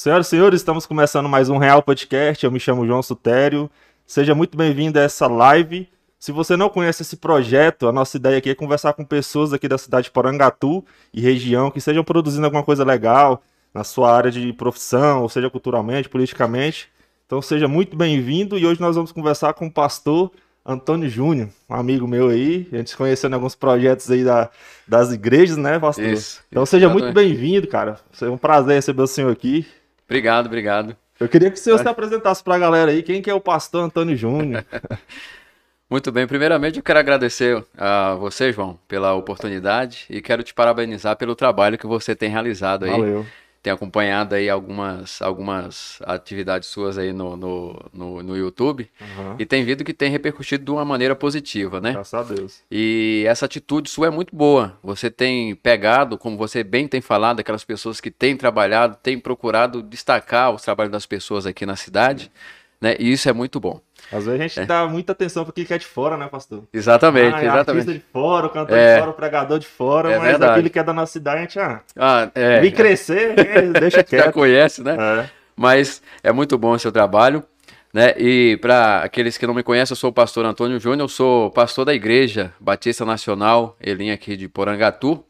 Senhoras e senhores, estamos começando mais um Real Podcast. Eu me chamo João Sutério. Seja muito bem-vindo a essa live. Se você não conhece esse projeto, a nossa ideia aqui é conversar com pessoas aqui da cidade de Porangatu e região que estejam produzindo alguma coisa legal na sua área de profissão, ou seja, culturalmente, politicamente. Então seja muito bem-vindo e hoje nós vamos conversar com o pastor Antônio Júnior, um amigo meu aí, a gente se conheceu em alguns projetos aí da, das igrejas, né, pastor? Isso. Então seja muito bem-vindo, cara. É um prazer receber o senhor aqui. Obrigado, obrigado. Eu queria que o senhor se apresentasse para a galera aí, quem que é o pastor Antônio Júnior? Muito bem, primeiramente eu quero agradecer a você, João, pela oportunidade e quero te parabenizar pelo trabalho que você tem realizado aí. Valeu tem acompanhado aí algumas, algumas atividades suas aí no, no, no, no YouTube uhum. e tem visto que tem repercutido de uma maneira positiva, né? Graças a Deus. E essa atitude sua é muito boa. Você tem pegado, como você bem tem falado, aquelas pessoas que têm trabalhado, têm procurado destacar os trabalhos das pessoas aqui na cidade, né? E isso é muito bom. Às vezes a gente é. dá muita atenção para aquele que é de fora, né, pastor? Exatamente, ah, é exatamente. de fora, o cantor é. de fora, o pregador de fora, é mas verdade. aquele que é da nossa cidade, a gente, ah, ah é. vem crescer, deixa quieto. Já conhece, né? É. Mas é muito bom o seu trabalho. Né? E para aqueles que não me conhecem, eu sou o pastor Antônio Júnior, eu sou pastor da Igreja Batista Nacional, Elim aqui de Porangatu.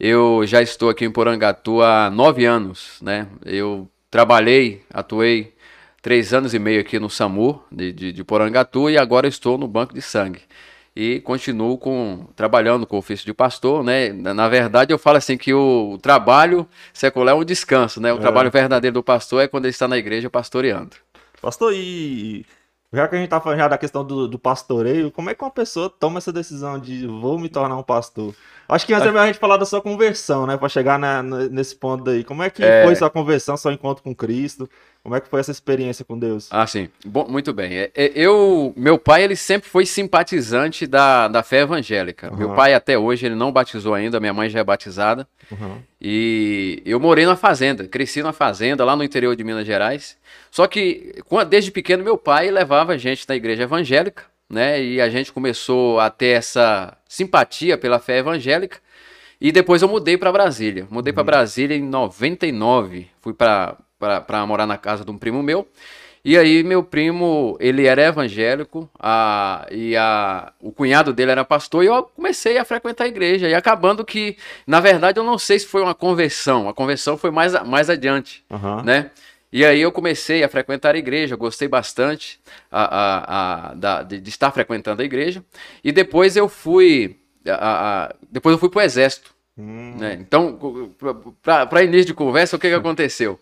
Eu já estou aqui em Porangatu há nove anos, né? Eu trabalhei, atuei três anos e meio aqui no SAMU de, de, de Porangatu e agora estou no Banco de Sangue. E continuo com, trabalhando com o ofício de pastor, né? Na verdade, eu falo assim que o, o trabalho secular é um descanso, né? O é. trabalho verdadeiro do pastor é quando ele está na igreja pastoreando. Pastor, e já que a gente está falando já da questão do, do, pastoreio, como é que uma pessoa toma essa decisão de vou me tornar um pastor? Acho que antes é a gente falar da sua conversão, né? Para chegar na, nesse ponto daí. Como é que é... foi sua conversão, seu encontro com Cristo? Como é que foi essa experiência com Deus? Ah, sim. Bom, muito bem. É, é, eu, meu pai, ele sempre foi simpatizante da, da fé evangélica. Uhum. Meu pai, até hoje, ele não batizou ainda. Minha mãe já é batizada. Uhum. E eu morei na fazenda, cresci na fazenda, lá no interior de Minas Gerais. Só que, desde pequeno, meu pai levava a gente na igreja evangélica, né? E a gente começou a ter essa simpatia pela fé evangélica. E depois eu mudei para Brasília. Mudei uhum. para Brasília em 99. Fui para para morar na casa de um primo meu. E aí meu primo, ele era evangélico, a, e a, o cunhado dele era pastor, e eu comecei a frequentar a igreja. E acabando que, na verdade, eu não sei se foi uma conversão, a conversão foi mais, mais adiante, uhum. né? E aí eu comecei a frequentar a igreja, gostei bastante a, a, a da, de, de, estar frequentando a igreja. E depois eu fui, depois eu fui para o exército. Hum. Né? Então, para início de conversa, o que, que aconteceu?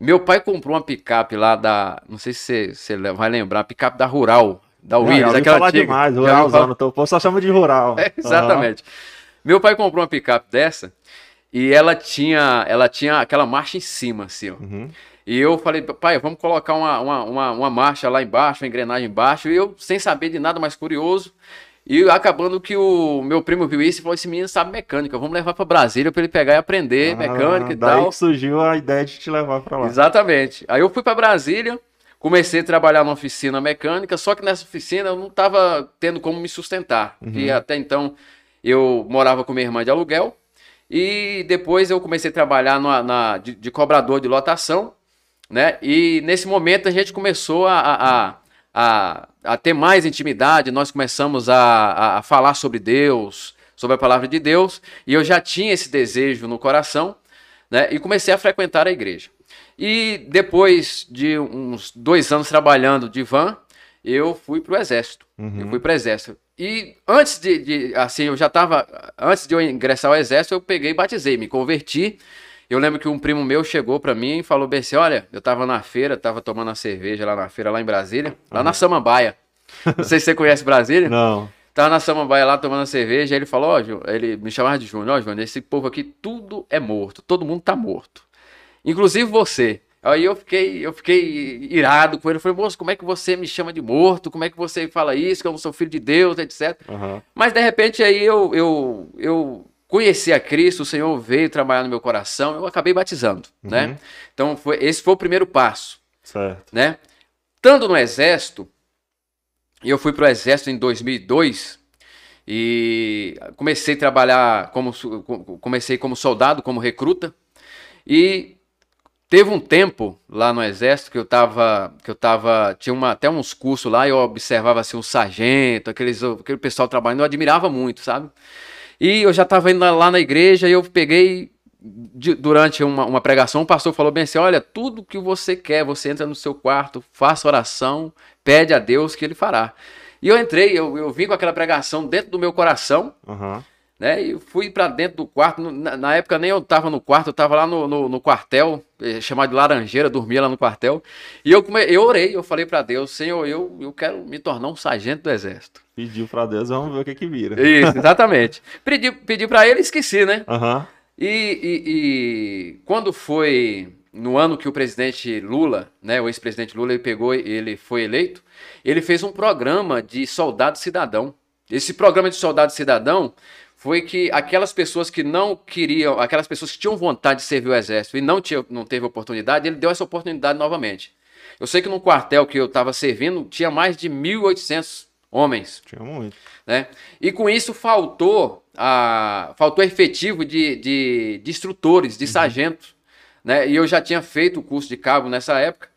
Meu pai comprou uma picape lá da. Não sei se você vai lembrar, picape da Rural. Da Williams, aquela falar antiga. demais, ruralzão, o povo só chama de rural. É, exatamente. Uhum. Meu pai comprou uma picape dessa e ela tinha, ela tinha aquela marcha em cima, assim, ó. Uhum. E eu falei, pai, vamos colocar uma, uma, uma, uma marcha lá embaixo, uma engrenagem embaixo. E eu, sem saber de nada mais curioso, e acabando que o meu primo viu isso e falou: esse menino sabe mecânica, vamos levar para Brasília para ele pegar e aprender ah, mecânica e daí tal. Que surgiu a ideia de te levar para lá. Exatamente. Aí eu fui para Brasília, comecei a trabalhar numa oficina mecânica, só que nessa oficina eu não estava tendo como me sustentar, uhum. porque até então eu morava com minha irmã de aluguel. E depois eu comecei a trabalhar na, na de, de, cobrador de lotação, né? E nesse momento a gente começou a, a, a a ter mais intimidade, nós começamos a, a, falar sobre Deus, sobre a palavra de Deus, e eu já tinha esse desejo no coração, né? E comecei a frequentar a igreja. E depois de uns dois anos trabalhando de van, eu fui para o exército. Uhum. Eu fui para o exército. E antes de, de assim, eu já estava, antes de eu ingressar ao exército, eu peguei e batizei, me converti. Eu lembro que um primo meu chegou para mim e falou bem assim: olha, eu tava na feira, tava tomando uma cerveja lá na feira, lá em Brasília, lá na Samambaia. Não sei se você conhece Brasília. Não. Tava na Samambaia lá tomando cerveja, aí ele falou, ó, oh, ele me chamava de Júnior, ó, oh, Júnior, esse povo aqui tudo é morto, todo mundo tá morto. Inclusive você. Aí eu fiquei, eu fiquei irado com ele. Eu falei, moço, como é que você me chama de morto? Como é que você fala isso? Que eu não sou filho de Deus, etc. Uhum. Mas de repente aí eu, eu, eu conheci a Cristo, o Senhor veio trabalhar no meu coração, eu acabei batizando, uhum. né? Então foi, esse foi o primeiro passo, certo. né? Estando no exército, eu fui para o exército em 2002 e comecei a trabalhar como comecei como soldado, como recruta e teve um tempo lá no exército que eu tava, que eu tava, tinha uma, até uns cursos lá, eu observava assim um sargento, aqueles, aquele pessoal trabalhando, eu admirava muito, sabe? E eu já tava indo lá na igreja e eu peguei de, durante uma, uma, pregação, o pastor falou bem assim: olha, tudo que você quer, você entra no seu quarto, faça oração, pede a Deus que ele fará. E eu entrei, eu, eu vim com aquela pregação dentro do meu coração. Uhum. Né, e fui para dentro do quarto. Na, na, época nem eu estava no quarto, eu estava lá no, no, no, quartel, eh, chamado de Laranjeira, dormia lá no quartel. E eu, eu orei, eu falei para Deus: Senhor, eu, eu quero me tornar um sargento do exército. Pediu para Deus, vamos ver o que que vira. Isso, exatamente. pedi pedi para ele e esqueci, né? Uhum. E, e, e, quando foi no ano que o presidente Lula, né, o ex-presidente Lula, ele pegou, ele foi eleito, ele fez um programa de soldado cidadão. Esse programa de soldado cidadão foi que aquelas pessoas que não queriam, aquelas pessoas que tinham vontade de servir o exército e não, tinha, não teve oportunidade, ele deu essa oportunidade novamente. Eu sei que no quartel que eu estava servindo tinha mais de 1.800 homens. Tinha muito. Né? E com isso faltou a, faltou efetivo de, de, de instrutores, de uhum. sargentos. Né? E eu já tinha feito o curso de cabo nessa época.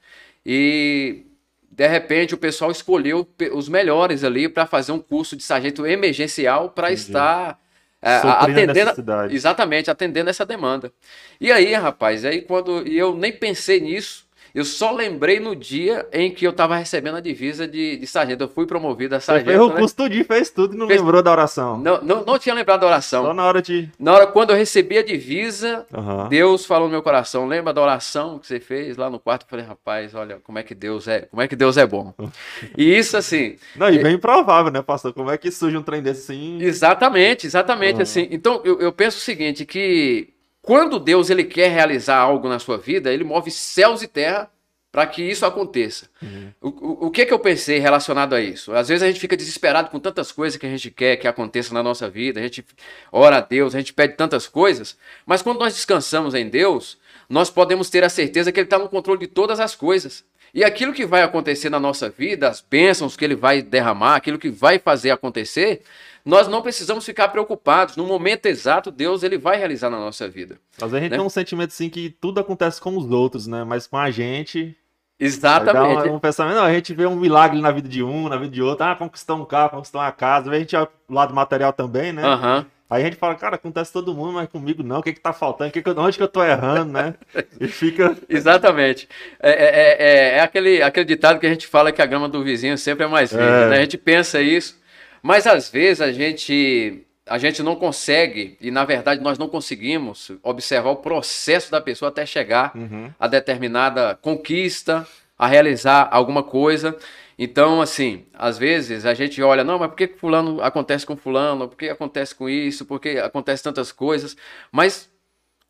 E de repente o pessoal escolheu os melhores ali para fazer um curso de sargento emergencial para estar é, atendendo exatamente atendendo essa demanda. E aí, rapaz, aí quando e eu nem pensei nisso, eu só lembrei no dia em que eu estava recebendo a divisa de, de, sargento. Eu fui promovido a sargento. Fez o né? curso tudinho, fez tudo e não fez... lembrou da oração. Não, não, não tinha lembrado da oração. Só na hora de. Na hora, quando eu recebi a divisa, uhum. Deus falou no meu coração: lembra da oração que você fez lá no quarto? Eu falei, rapaz, olha, como é que Deus é, como é que Deus é bom. e isso assim. Não, e bem improvável, né, pastor? Como é que surge um trem desse assim? Exatamente, exatamente uhum. assim. Então, eu, eu penso o seguinte: que quando Deus ele quer realizar algo na sua vida, ele move céus e terra para que isso aconteça. Uhum. O, o, o, que que eu pensei relacionado a isso? Às vezes a gente fica desesperado com tantas coisas que a gente quer que aconteça na nossa vida, a gente ora a Deus, a gente pede tantas coisas, mas quando nós descansamos em Deus, nós podemos ter a certeza que Ele está no controle de todas as coisas. E aquilo que vai acontecer na nossa vida, as bênçãos que Ele vai derramar, aquilo que vai fazer acontecer, nós não precisamos ficar preocupados. No momento exato, Deus ele vai realizar na nossa vida. Às vezes a gente né? tem um sentimento assim que tudo acontece com os outros, né? Mas com a gente. Exatamente. Um, um pensamento, não, a gente vê um milagre na vida de um, na vida de outro. Ah, conquistou um carro, conquistou uma casa. A gente olha o lado material também, né? Uhum. Aí a gente fala, cara, acontece todo mundo, mas comigo não, o que que tá faltando? Que que eu, onde que eu tô errando, né? E fica... Exatamente. É, é, é, é, aquele, aquele ditado que a gente fala que a grama do vizinho sempre é mais verde, é. né? A gente pensa isso, mas às vezes a gente a gente não consegue, e na verdade nós não conseguimos observar o processo da pessoa até chegar uhum. a determinada conquista, a realizar alguma coisa. Então, assim, às vezes a gente olha, não, mas por que fulano acontece com fulano? Por que acontece com isso? Por que acontece tantas coisas? Mas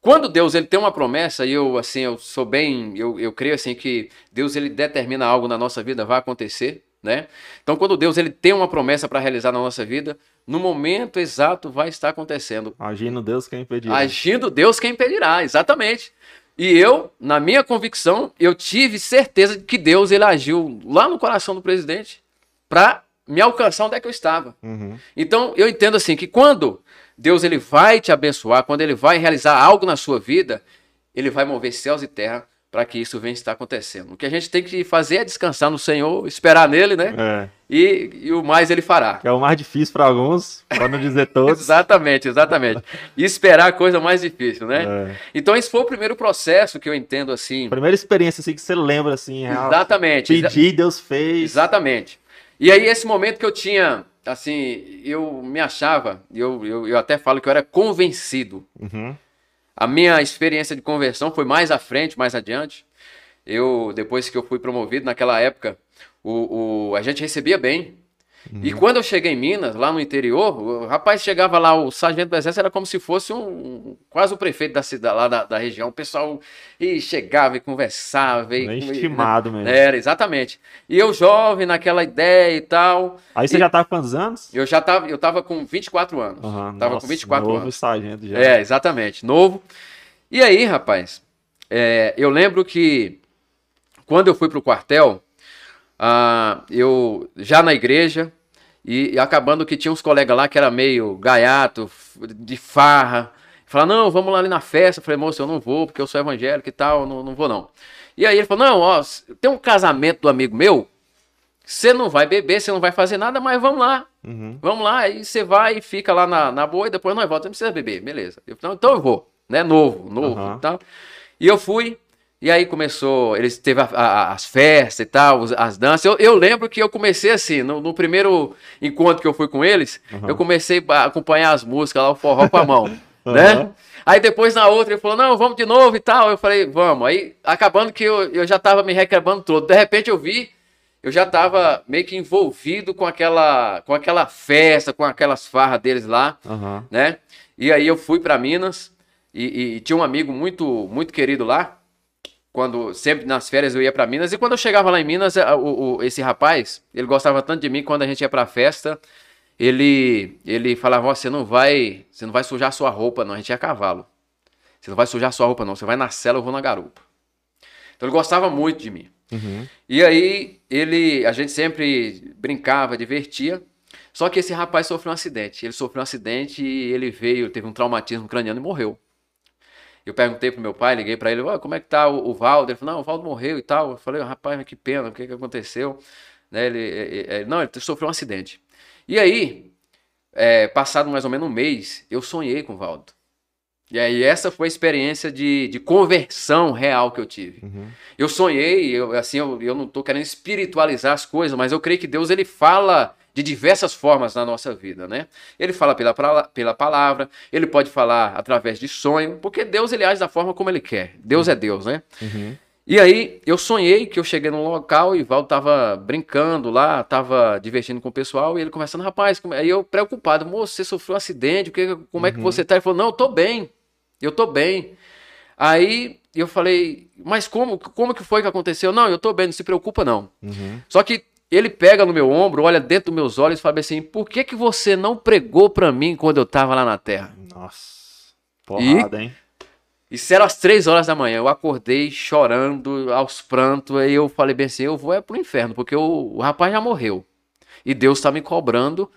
quando Deus ele tem uma promessa, e eu assim, eu sou bem, eu, eu creio assim que Deus ele determina algo na nossa vida vai acontecer né? Então, quando Deus ele tem uma promessa para realizar na nossa vida, no momento exato vai estar acontecendo. Agindo Deus quem impedirá. Agindo Deus quem impedirá, exatamente. E eu, na minha convicção, eu tive certeza de que Deus ele agiu lá no coração do presidente para me alcançar onde é que eu estava. Uhum. Então, eu entendo assim que quando Deus ele vai te abençoar, quando ele vai realizar algo na sua vida, ele vai mover céus e terra para que isso venha estar acontecendo. O que a gente tem que fazer é descansar no Senhor, esperar nele, né? É. E, e, o mais ele fará. Que é o mais difícil para alguns, para não dizer todos. exatamente, exatamente. E esperar a coisa mais difícil, né? É. Então esse foi o primeiro processo que eu entendo assim. Primeira experiência assim que você lembra assim, real, Exatamente. Pedir, Deus fez. Exatamente. E aí esse momento que eu tinha, assim, eu me achava, eu, eu, eu até falo que eu era convencido. Uhum a minha experiência de conversão foi mais à frente, mais adiante. Eu, depois que eu fui promovido, naquela época, o, o a gente recebia bem. Uhum. E quando eu cheguei em Minas, lá no interior, o rapaz chegava lá, o sargento do exército era como se fosse um, quase o prefeito da cidade, lá da, da região. O pessoal e chegava e conversava. E, Bem estimado mesmo. Era, exatamente. E eu jovem, naquela ideia e tal. Aí você e já estava com quantos anos? Eu já estava, eu tava com 24 anos. Uhum, tava nossa, com 24 novo anos. sargento já. É, exatamente, novo. E aí, rapaz, é, eu lembro que quando eu fui pro quartel, ah, eu já na igreja e, e, acabando que tinha uns colegas lá que era meio gaiato, de farra. Falar, não, vamos lá ali na festa. Eu falei, moço, eu não vou, porque eu sou evangélico e tal, não, não vou não. E aí ele falou, não, ó, tem um casamento do amigo meu, você não vai beber, você não vai fazer nada, mas vamos lá. Uhum. Vamos lá, aí você vai e fica lá na, na boa e depois nós voltamos, não precisa beber, beleza. Eu, então, então eu vou, né? Novo, novo uhum. e tal. E eu fui, e aí começou, eles teve a, a, as festas e tal, as danças. Eu, eu, lembro que eu comecei assim, no, no primeiro encontro que eu fui com eles, uhum. eu comecei a acompanhar as músicas lá, o forró com a mão, né? Aí depois na outra ele falou, não, vamos de novo e tal. Eu falei, vamos. Aí acabando que eu, eu já tava me requebrando todo. De repente eu vi eu já estava meio que envolvido com aquela, com aquela festa, com aquelas farras deles lá, uhum. né? E aí eu fui para Minas e, e, tinha um amigo muito, muito querido lá. Quando sempre nas férias eu ia para Minas e quando eu chegava lá em Minas, o, o, esse rapaz, ele gostava tanto de mim quando a gente ia para festa, ele ele falava: oh, "Você não vai, você não vai sujar sua roupa, não. A gente ia a cavalo. Você não vai sujar sua roupa, não. Você vai na cela, eu vou na garupa." Então ele gostava muito de mim. Uhum. E aí ele, a gente sempre brincava, divertia. Só que esse rapaz sofreu um acidente. Ele sofreu um acidente e ele veio, teve um traumatismo craniano e morreu. Eu perguntei pro meu pai, liguei para ele, oh, como é que tá o, o Valdo? Ele falou, não, o Valdo morreu e tal. Eu falei, rapaz, mas que pena, o que, que aconteceu? Né, ele, ele, ele, não, ele sofreu um acidente. E aí, é, passado mais ou menos um mês, eu sonhei com o Valdo. E aí essa foi a experiência de, de conversão real que eu tive. Uhum. Eu sonhei, eu, assim, eu, eu não estou querendo espiritualizar as coisas, mas eu creio que Deus ele fala de diversas formas na nossa vida, né? Ele fala pela, pela palavra, ele pode falar através de sonho, porque Deus ele age da forma como ele quer. Deus é Deus, né? Uhum. E aí eu sonhei que eu cheguei num local e Valdo tava brincando lá, tava divertindo com o pessoal, e ele conversando, rapaz, aí eu preocupado, moço, você sofreu um acidente, como é que uhum. você tá? Ele falou, não, eu tô bem. Eu tô bem. Aí eu falei, mas como, como que foi que aconteceu? Não, eu tô bem, não se preocupa não. Uhum. Só que ele pega no meu ombro, olha dentro dos meus olhos e fala assim, por que que você não pregou para mim quando eu tava lá na terra? Nossa, porrada, e, hein? Isso era às três horas da manhã, eu acordei chorando, aos prantos, aí eu falei bem assim, eu vou é pro inferno, porque o, o rapaz já morreu. E Deus tá me cobrando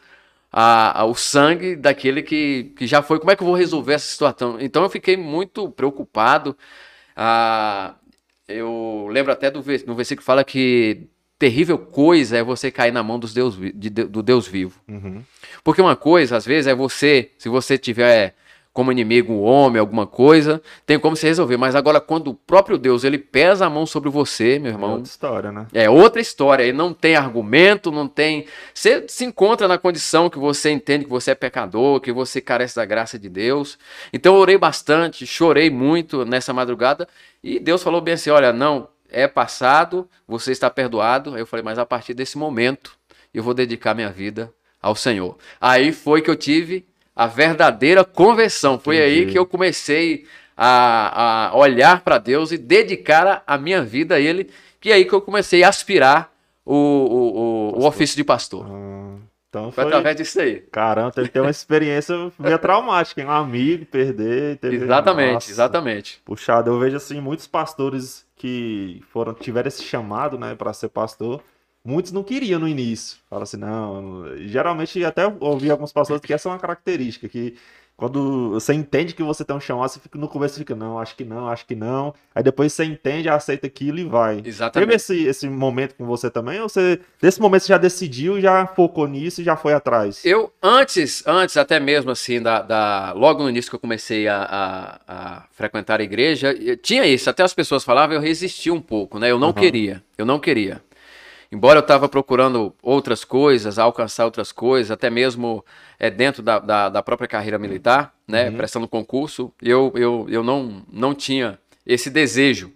a, a, o sangue daquele que, que já foi. Como é que eu vou resolver essa situação? Então eu fiquei muito preocupado. Ah, eu lembro até do no versículo que fala que terrível coisa é você cair na mão dos Deus, de, do Deus vivo. Uhum. Porque uma coisa, às vezes, é você, se você tiver como inimigo um homem, alguma coisa, tem como se resolver. Mas agora, quando o próprio Deus ele pesa a mão sobre você, meu irmão. É outra história, né? É outra história. Ele não tem argumento, não tem. Você se encontra na condição que você entende que você é pecador, que você carece da graça de Deus. Então, eu orei bastante, chorei muito nessa madrugada. E Deus falou bem assim: olha, não, é passado, você está perdoado. Aí eu falei, mas a partir desse momento, eu vou dedicar minha vida ao Senhor. Aí foi que eu tive a verdadeira conversão. Foi Entendi. aí que eu comecei a, a olhar para Deus e dedicar a, minha vida a Ele, que é aí que eu comecei a aspirar o, o, o, o ofício de pastor. Ah, então foi, foi através disso aí. Caramba, teve que ter uma experiência meio traumática, hein? um amigo perder. Teve... Exatamente, Nossa, exatamente. Puxado, eu vejo assim muitos pastores que foram tiveram esse chamado, né, para ser pastor Muitos não queriam no início. Fala assim, não. Geralmente, até ouvi alguns pastores que essa é uma característica, que quando você entende que você tem um chamado, você fica no começo fica, não, acho que não, acho que não. Aí depois você entende, aceita aquilo e vai. Exatamente. Teve esse, esse momento com você também? Ou você, desse momento você já decidiu, já focou nisso e já foi atrás? Eu, antes, antes até mesmo assim, da, da logo no início que eu comecei a, a, a frequentar a igreja, tinha isso, até as pessoas falavam, eu resisti um pouco, né? Eu não uhum. queria, eu não queria. Embora eu estava procurando outras coisas, alcançar outras coisas, até mesmo é, dentro da, da, da própria carreira militar, né, uhum. prestando concurso, eu, eu, eu não, não tinha esse desejo.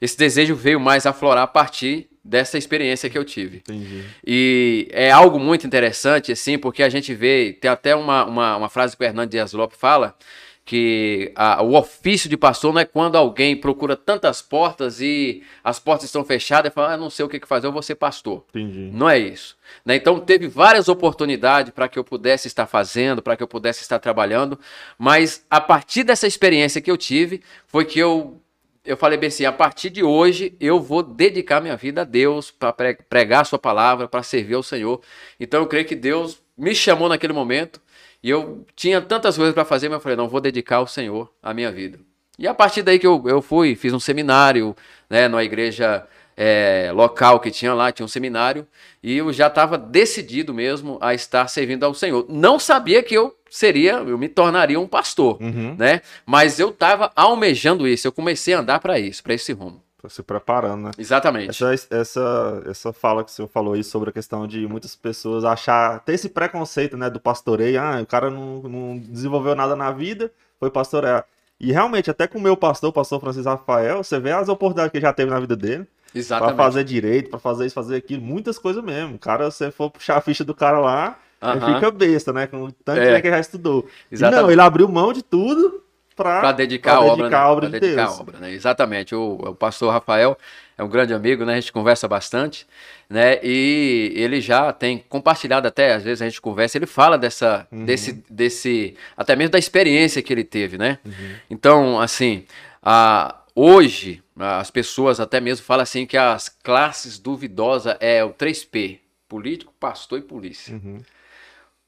Esse desejo veio mais aflorar a partir dessa experiência que eu tive. Entendi. E é algo muito interessante, assim, porque a gente vê, tem até uma, uma, uma frase que o Hernando Dias Lopes fala, que a, o ofício de pastor não é quando alguém procura tantas portas e as portas estão fechadas e fala, ah, não sei o que fazer, eu vou ser pastor. Entendi. Não é isso. Né? Então teve várias oportunidades para que eu pudesse estar fazendo, para que eu pudesse estar trabalhando, mas a partir dessa experiência que eu tive, foi que eu eu falei bem assim, a partir de hoje eu vou dedicar minha vida a Deus para pregar a sua palavra, para servir ao Senhor. Então eu creio que Deus me chamou naquele momento E eu tinha tantas coisas para fazer, mas eu falei, não, vou dedicar ao Senhor a minha vida. E a partir daí que eu, eu fui, fiz um seminário, né, numa igreja é, local que tinha lá, tinha um seminário, e eu já estava decidido mesmo a estar servindo ao Senhor. Não sabia que eu seria, eu me tornaria um pastor, uhum. né? Mas eu estava almejando isso, eu comecei a andar para isso, para esse rumo. Tá se preparando, né? Exatamente. Essa, essa, essa fala que o senhor falou aí sobre a questão de muitas pessoas achar, ter esse preconceito, né, do pastoreio, ah, o cara não, não desenvolveu nada na vida, foi pastorear. E realmente, até com o meu pastor, o pastor Francisco Rafael, você vê as oportunidades que ele já teve na vida dele. Exatamente. Pra fazer direito, pra fazer isso, fazer aquilo, muitas coisas mesmo. Cara, se for puxar a ficha do cara lá, uh -huh. ele fica besta, né? Com tanto é. que ele já estudou. Exatamente. E não, ele abriu mão de tudo para dedicar, pra dedicar a obra, né? a obra de dedicar Deus. Obra, né? Exatamente. O, o, pastor Rafael é um grande amigo, né? A gente conversa bastante, né? E ele já tem compartilhado até, às vezes a gente conversa, ele fala dessa, uhum. desse, desse, até mesmo da experiência que ele teve, né? Uhum. Então, assim, a, hoje as pessoas até mesmo falam assim que as classes duvidosas é o 3P, político, pastor e polícia. Uhum.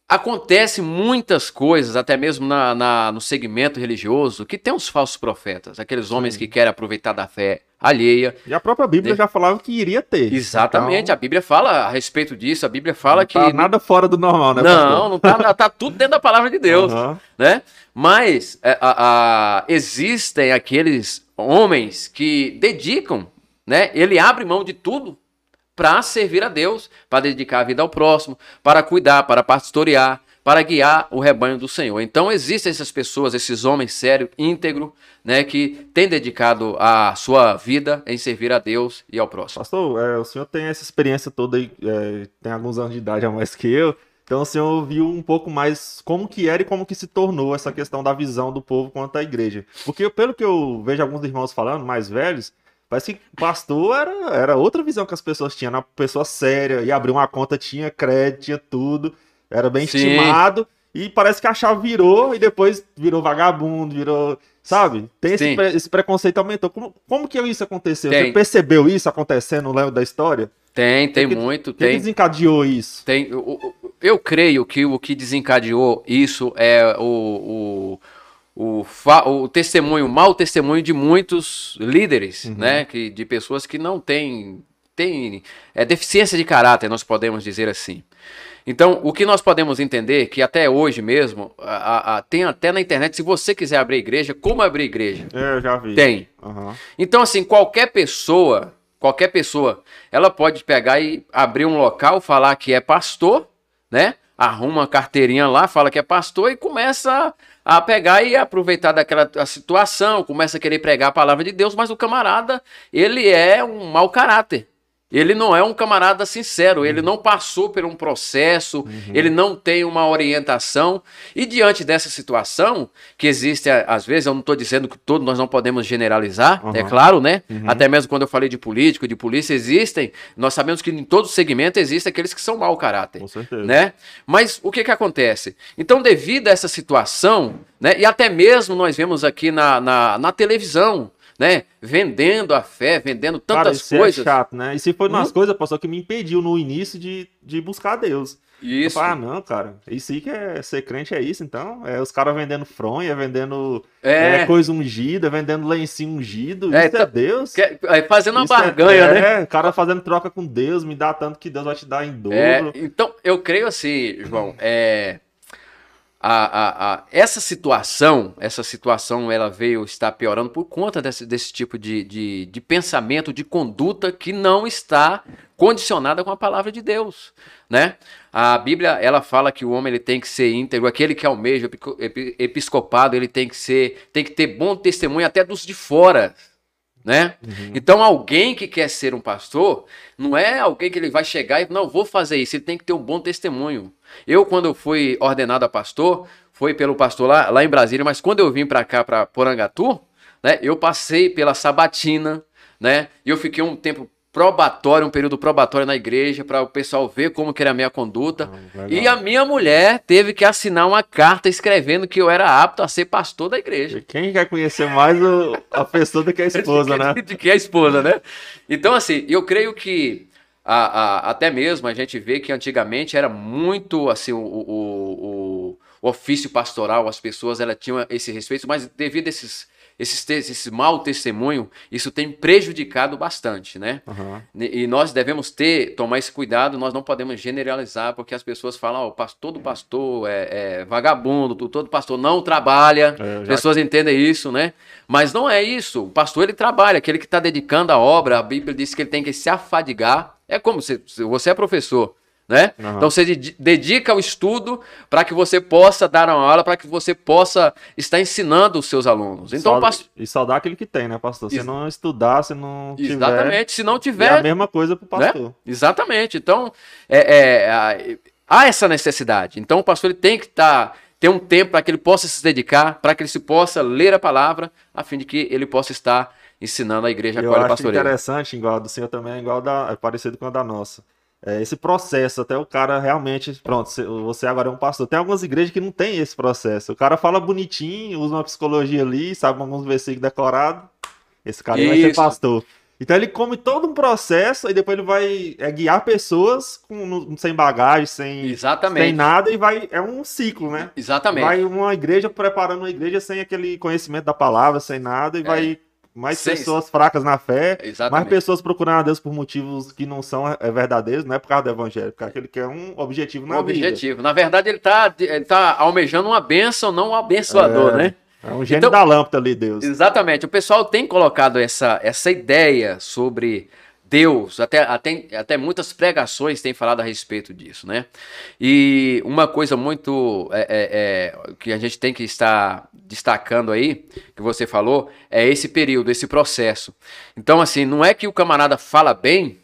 Acontece muitas coisas, até mesmo na, na, no segmento religioso, que tem os falsos profetas, aqueles homens Sim. que querem aproveitar da fé alheia. E a própria Bíblia já falava que iria ter. Exatamente, então... a Bíblia fala a respeito disso, a Bíblia fala não que... Tá nada fora do normal, né? Não, pastor? não tá, tá tudo dentro da palavra de Deus, uhum. né? Mas é, a, a, existem aqueles homens que dedicam, né? Ele abre mão de tudo para servir a Deus, para dedicar a vida ao próximo, para cuidar, para pastorear, para guiar o rebanho do Senhor. Então existem essas pessoas, esses homens sérios, íntegros, né, que têm dedicado a sua vida em servir a Deus e ao próximo. Pastor, é, o senhor tem essa experiência toda aí, é, tem alguns anos de idade a mais que eu, então o senhor viu um pouco mais como que era e como que se tornou essa questão da visão do povo quanto à igreja. Porque pelo que eu vejo alguns irmãos falando, mais velhos, Parece que pastor era, era outra visão que as pessoas tinham. Uma pessoa séria, ia abrir uma conta, tinha crédito, tinha tudo. Era bem Sim. estimado. E parece que a chave virou e depois virou vagabundo, virou. Sabe? Tem esse, pre, esse, preconceito aumentou. Como, como que isso aconteceu? Tem. Você percebeu isso acontecendo no da história? Tem, tem que, muito. Que, que desencadeou isso? Tem. Eu, eu creio que o que desencadeou isso é o, o o, o testemunho, o mau testemunho de muitos líderes, uhum. né? Que, de pessoas que não têm, têm é, deficiência de caráter, nós podemos dizer assim. Então, o que nós podemos entender que até hoje mesmo, a, a, tem até na internet, se você quiser abrir igreja, como abrir igreja? É, eu já vi. Tem. Uhum. Então, assim, qualquer pessoa, qualquer pessoa, ela pode pegar e abrir um local, falar que é pastor, né? Arruma uma carteirinha lá, fala que é pastor e começa a pegar e aproveitar daquela situação, começa a querer pregar a palavra de Deus, mas o camarada, ele é um mau caráter. Ele não é um camarada sincero, uhum. ele não passou por um processo, uhum. ele não tem uma orientação. E diante dessa situação, que existe, às vezes, eu não estou dizendo que todos nós não podemos generalizar, uhum. é claro, né? Uhum. Até mesmo quando eu falei de político, de polícia, existem, nós sabemos que em todo segmento existem aqueles que são mau caráter. Com certeza. Né? Mas o que, que acontece? Então, devido a essa situação, né, e até mesmo nós vemos aqui na, na, na televisão, né? Vendendo a fé, vendendo tantas Cara, isso é coisas. É chato, né? E se foi umas hum? coisas, pastor, que me impediu no início de, de buscar Deus. Isso. Falei, ah, não, cara, isso aí que é ser crente, é isso, então. É os caras vendendo fronha, vendendo é. É, coisa ungida, vendendo lencinho ungido. É, isso é Deus. Que, é, fazendo uma isso é barganha, é, né? É, o cara fazendo troca com Deus, me dá tanto que Deus vai te dar em dobro. então, eu creio assim, João, é a, a, a, essa situação, essa situação ela veio estar piorando por conta desse, desse tipo de, de, de, pensamento, de conduta que não está condicionada com a palavra de Deus, né? A Bíblia ela fala que o homem ele tem que ser íntegro, aquele que almeja episcopado ele tem que ser, tem que ter bom testemunho até dos de fora, né? Uhum. Então alguém que quer ser um pastor não é alguém que ele vai chegar e não vou fazer isso, ele tem que ter um bom testemunho. Eu quando eu fui ordenado a pastor, foi pelo pastor lá, lá em Brasília, mas quando eu vim para cá para Porangatu, né, eu passei pela sabatina, né? E eu fiquei um tempo probatório, um período probatório na igreja, para o pessoal ver como que era a minha conduta. Ah, e a minha mulher teve que assinar uma carta escrevendo que eu era apto a ser pastor da igreja. Quem quer conhecer mais o, a pessoa do que a esposa, né? De que a esposa, né? Então, assim, eu creio que a, a, até mesmo a gente vê que antigamente era muito assim o, o, o ofício pastoral, as pessoas elas tinham esse respeito, mas devido a esses esses, esse mau testemunho, isso tem prejudicado bastante, né? Uhum. E nós devemos ter, tomar esse cuidado, nós não podemos generalizar, porque as pessoas falam, oh, todo pastor é, é vagabundo, todo pastor não trabalha, é, as pessoas entendem isso, né? Mas não é isso, o pastor ele trabalha, aquele que está dedicando a obra, a Bíblia diz que ele tem que se afadigar, é como se você é professor, né? Uhum. Então você dedica o estudo para que você possa dar uma aula, para que você possa estar ensinando os seus alunos. Então, Só, pasto... E saudar aquele que tem, né, pastor? Se Ex... não estudar, se não tiver... Exatamente, se não tiver... É a mesma coisa para o né? pastor. Né? Exatamente, então é, é, há essa necessidade. Então o pastor ele tem que estar... Tá, ter um tempo para que ele possa se dedicar, para que ele se possa ler a palavra, a fim de que ele possa estar ensinando a igreja Eu acho interessante, igual a do senhor também, igual da, é parecido com a da nossa é, esse processo, até o cara realmente, pronto, você agora é um pastor. Tem algumas igrejas que não tem esse processo. O cara fala bonitinho, usa uma psicologia ali, sabe alguns versículos decorados. Esse cara vai ser pastor. Então ele come todo um processo e depois ele vai é, guiar pessoas com, no, sem bagagem, sem, Exatamente. sem nada e vai. É um ciclo, né? Exatamente. Vai uma igreja preparando uma igreja sem aquele conhecimento da palavra, sem nada, e é. vai mais pessoas fracas na fé, Exatamente. mais pessoas procurando a Deus por motivos que não são é, verdadeiros, não é por causa do evangelho, porque ele quer um objetivo na um vida. Objetivo. Na verdade, ele está ele tá almejando uma bênção, não um abençoador, é, né? É um gênio então, da lâmpada ali, Deus. Exatamente. O pessoal tem colocado essa, essa ideia sobre Deus, até, até, até muitas pregações têm falado a respeito disso, né? E uma coisa muito é, é, é, que a gente tem que estar destacando aí, que você falou, é esse período, esse processo. Então, assim, não é que o camarada fala bem,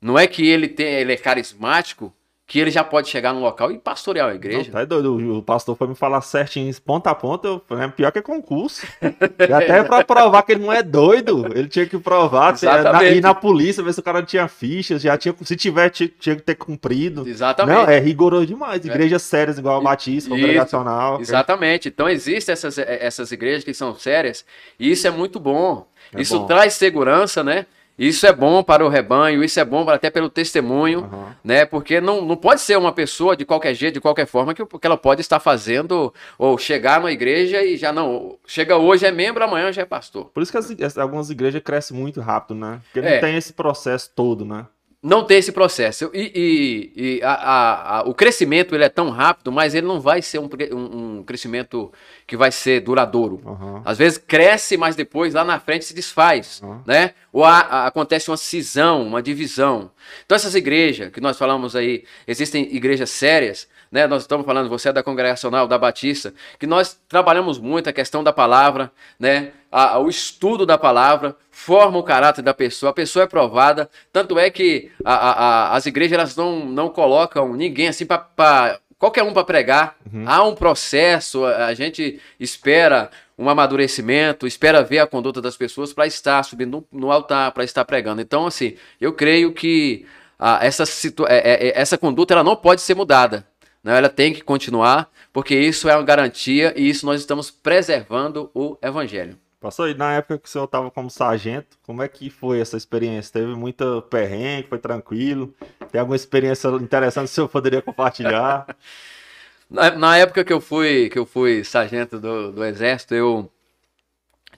não é que ele, tem, ele é carismático, que ele já pode chegar no local e pastorear a igreja. Não, tá doido. O pastor foi me falar certinho, ponta a ponta, eu falei, é pior que concurso. e até para provar que ele não é doido, ele tinha que provar, na, ir na polícia, ver se o cara tinha fichas, já tinha, se tiver, tinha, tinha que ter cumprido. Exatamente. Não, é rigoroso demais. É. Igrejas é. sérias, igual a Batista, congregacional. Exatamente. Então, existem essas, essas igrejas que são sérias, e isso é muito bom. É isso bom. traz segurança, né? Isso é bom para o rebanho, isso é bom até pelo testemunho, uhum. né? Porque não, não pode ser uma pessoa de qualquer jeito, de qualquer forma, que, que ela pode estar fazendo, ou chegar na igreja e já não. Chega hoje, é membro, amanhã já é pastor. Por isso que as, algumas igrejas crescem muito rápido, né? Porque é. não tem esse processo todo, né? Não tem esse processo. E, e, e a, a, a, o crescimento ele é tão rápido, mas ele não vai ser um, um, um crescimento que vai ser duradouro. Uhum. Às vezes cresce, mas depois lá na frente se desfaz, uhum. né? Ou acontece uma cisão, uma divisão. Então essas igrejas que nós falamos aí, existem igrejas sérias, né? Nós estamos falando, você é da congregacional, da Batista, que nós trabalhamos muito a questão da palavra, né? A, o estudo da palavra forma o caráter da pessoa, a pessoa é provada, tanto é que a, a, as igrejas elas não, não colocam ninguém assim para qualquer um para pregar. Uhum. Há um processo, a gente espera um amadurecimento, espera ver a conduta das pessoas para estar subindo no, no altar, para estar pregando. Então, assim, eu creio que ah, essa, situ... É, é, é, essa conduta ela não pode ser mudada. Né? Ela tem que continuar, porque isso é uma garantia e isso nós estamos preservando o evangelho. Passou aí, na época que o senhor estava como sargento, como é que foi essa experiência? Teve muita perrengue, foi tranquilo? Tem alguma experiência interessante que o senhor poderia compartilhar? na, na, época que eu fui, que eu fui sargento do, do exército, eu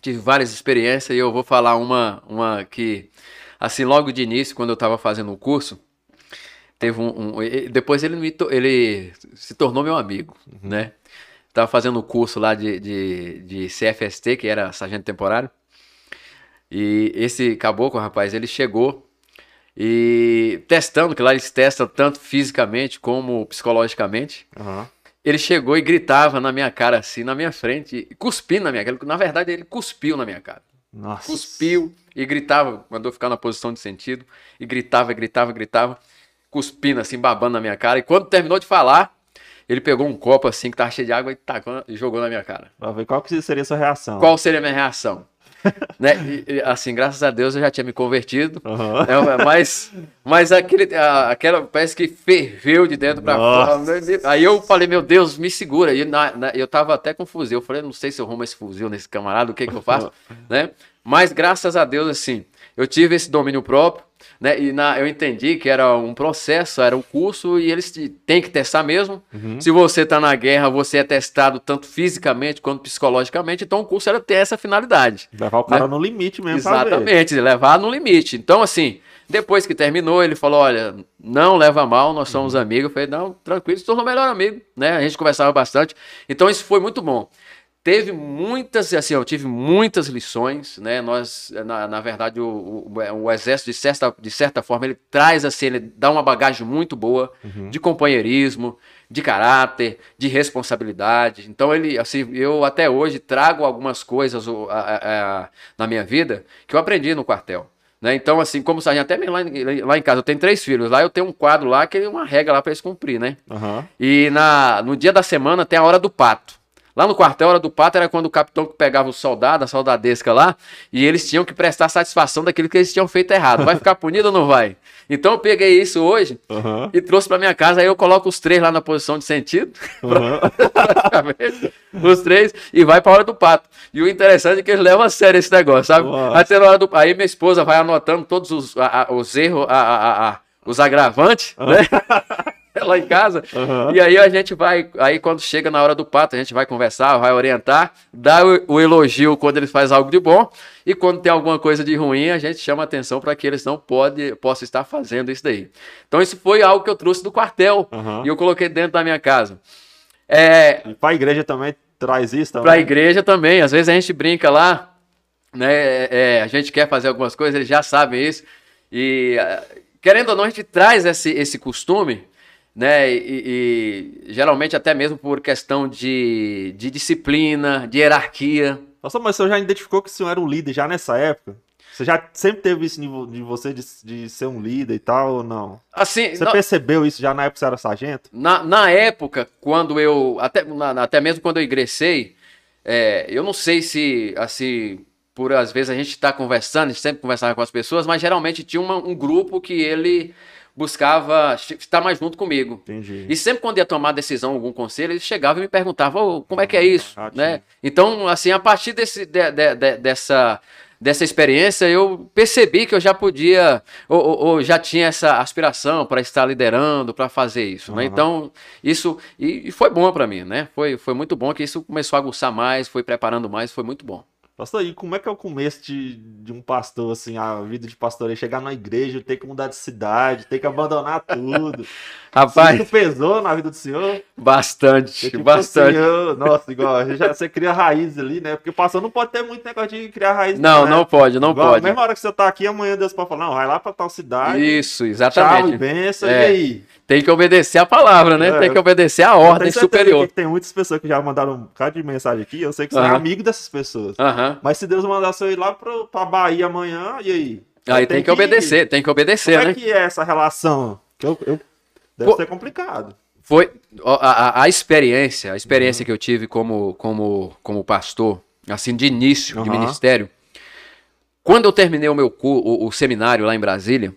tive várias experiências e eu vou falar uma, uma que, assim, logo de início, quando eu estava fazendo o curso, teve um, um, depois ele, me, ele se tornou meu amigo, uhum. né? Tava fazendo o um curso lá de, de, de CFST, que era sargento temporário. E esse caboclo, rapaz, ele chegou e testando, que lá eles testam tanto fisicamente como psicologicamente. Uhum. Ele chegou e gritava na minha cara, assim, na minha frente, cuspindo na minha cara. Na verdade, ele cuspiu na minha cara. Nossa. Cuspiu e gritava, mandou ficar na posição de sentido, e gritava, gritava, gritava cuspindo assim, babando na minha cara. E quando terminou de falar, ele pegou um copo assim que tava cheio de água e, tacou, e jogou na minha cara. Ver qual que seria a sua reação. Qual seria a minha reação? né? E, assim, graças a Deus eu já tinha me convertido. Uhum. Né? Mas, mas aquele, a, aquela parece que ferveu de dentro para fora. Aí eu falei, meu Deus, me segura. E na, na, eu tava até com fuzil. Eu falei, não sei se eu rumo esse fuzil nesse camarada, o que que eu faço, né? Mas graças a Deus, assim, eu tive esse domínio próprio, né? E na, eu entendi que era um processo, era um curso e eles têm que testar mesmo. Uhum. Se você está na guerra, você é testado tanto fisicamente quanto psicologicamente, então o curso era ter essa finalidade. Levar o cara né? no limite mesmo. Exatamente, levar no limite. Então, assim, depois que terminou, ele falou: Olha, não leva mal, nós somos uhum. amigos. Eu falei: Não, tranquilo, se tornou melhor amigo, né? A gente conversava bastante. Então, isso foi muito bom teve muitas, assim, eu tive muitas lições, né? Nós, na, na verdade, o, o, o, exército, de certa, de certa forma, ele traz, assim, ele dá uma bagagem muito boa uhum. de companheirismo, de caráter, de responsabilidade. Então, ele, assim, eu até hoje trago algumas coisas a, a, a, na minha vida que eu aprendi no quartel. Né? Então, assim, como sargento, até lá, lá em casa, eu tenho três filhos. Lá eu tenho um quadro lá que é uma regra lá para eles cumprir, né? Uhum. E na, no dia da semana tem a hora do pato. Lá no quartel, hora do pato era quando o capitão pegava o soldado, a soldadesca lá, e eles tinham que prestar satisfação daquilo que eles tinham feito errado. Vai ficar punido ou não vai? Então eu peguei isso hoje uhum. e trouxe para minha casa. Aí eu coloco os três lá na posição de sentido, uhum. os três, e vai para hora do pato. E o interessante é que eles levam a sério esse negócio, sabe? Até na hora do Aí minha esposa vai anotando todos os, a, a, os erros, a, os agravantes, uhum. né? lá em casa. Uhum. E aí a gente vai, aí quando chega na hora do pato, a gente vai conversar, vai orientar, dá o, o elogio quando ele faz algo de bom, e quando tem alguma coisa de ruim, a gente chama atenção para que eles não pode, possam estar fazendo isso daí. Então isso foi algo que eu trouxe do quartel uhum. e eu coloquei dentro da minha casa. É, para a igreja também traz isso também? Para a igreja também. Às vezes a gente brinca lá, né? É, é, a gente quer fazer algumas coisas, eles já sabem isso. E querendo ou não, a gente traz esse, esse costume né? E, e, geralmente até mesmo por questão de, de disciplina, de hierarquia. Nossa, mas você já identificou que o senhor era um líder já nessa época? Você já sempre teve isso de você de, de ser um líder e tal ou não? Assim, você percebeu isso já na época que você era sargento? Na, na época, quando eu. Até, na, até mesmo quando eu ingressei, é, eu não sei se assim. Por às vezes a gente está conversando, a gente sempre conversava com as pessoas, mas geralmente tinha uma, um grupo que ele buscava estar mais junto comigo. Entendi. E sempre quando ia tomar decisão, algum conselho, ele chegava e me perguntava, oh, como é que é ah, isso? Ah, né? Então, assim, a partir desse, de, de, de, dessa, dessa experiência, eu percebi que eu já podia, ou, ou, ou já tinha essa aspiração para estar liderando, para fazer isso. Uhum. Né? Então, isso, e, e foi bom para mim, né? Foi, foi muito bom que isso começou a aguçar mais, foi preparando mais, foi muito bom. Pastor, e como é que é o começo de, de um pastor, assim, a vida de pastor, aí chegar na igreja, ter que mudar de cidade, ter que abandonar tudo? Rapaz. Isso pesou na vida do senhor? Bastante, tipo, bastante. Assim, nossa, igual, já, você cria raiz ali, né? Porque o pastor não pode ter muito negócio de criar raiz. Não, né? não pode, não igual, pode. Na mesma hora que você tá aqui, amanhã Deus pode falar, não, vai lá pra tal cidade. Isso, exatamente. Tchau, benção, é. e aí? Tem que obedecer a palavra, né? É, tem que obedecer a ordem superior. tem muitas pessoas que já mandaram um bocado de mensagem aqui. Eu sei que você é amigo dessas pessoas. Mas se Deus mandar você ir lá pra, pra Bahia amanhã, e aí? Aí tem, tem que, que, obedecer, tem que obedecer, Como né? Como é que é essa relação? Eu, eu... Deve Pô, ser complicado. Foi a, a, a, experiência, a experiência uhum. que eu tive como, como, como pastor, assim, de início de ministério. Quando eu terminei o meu o, o seminário lá em Brasília,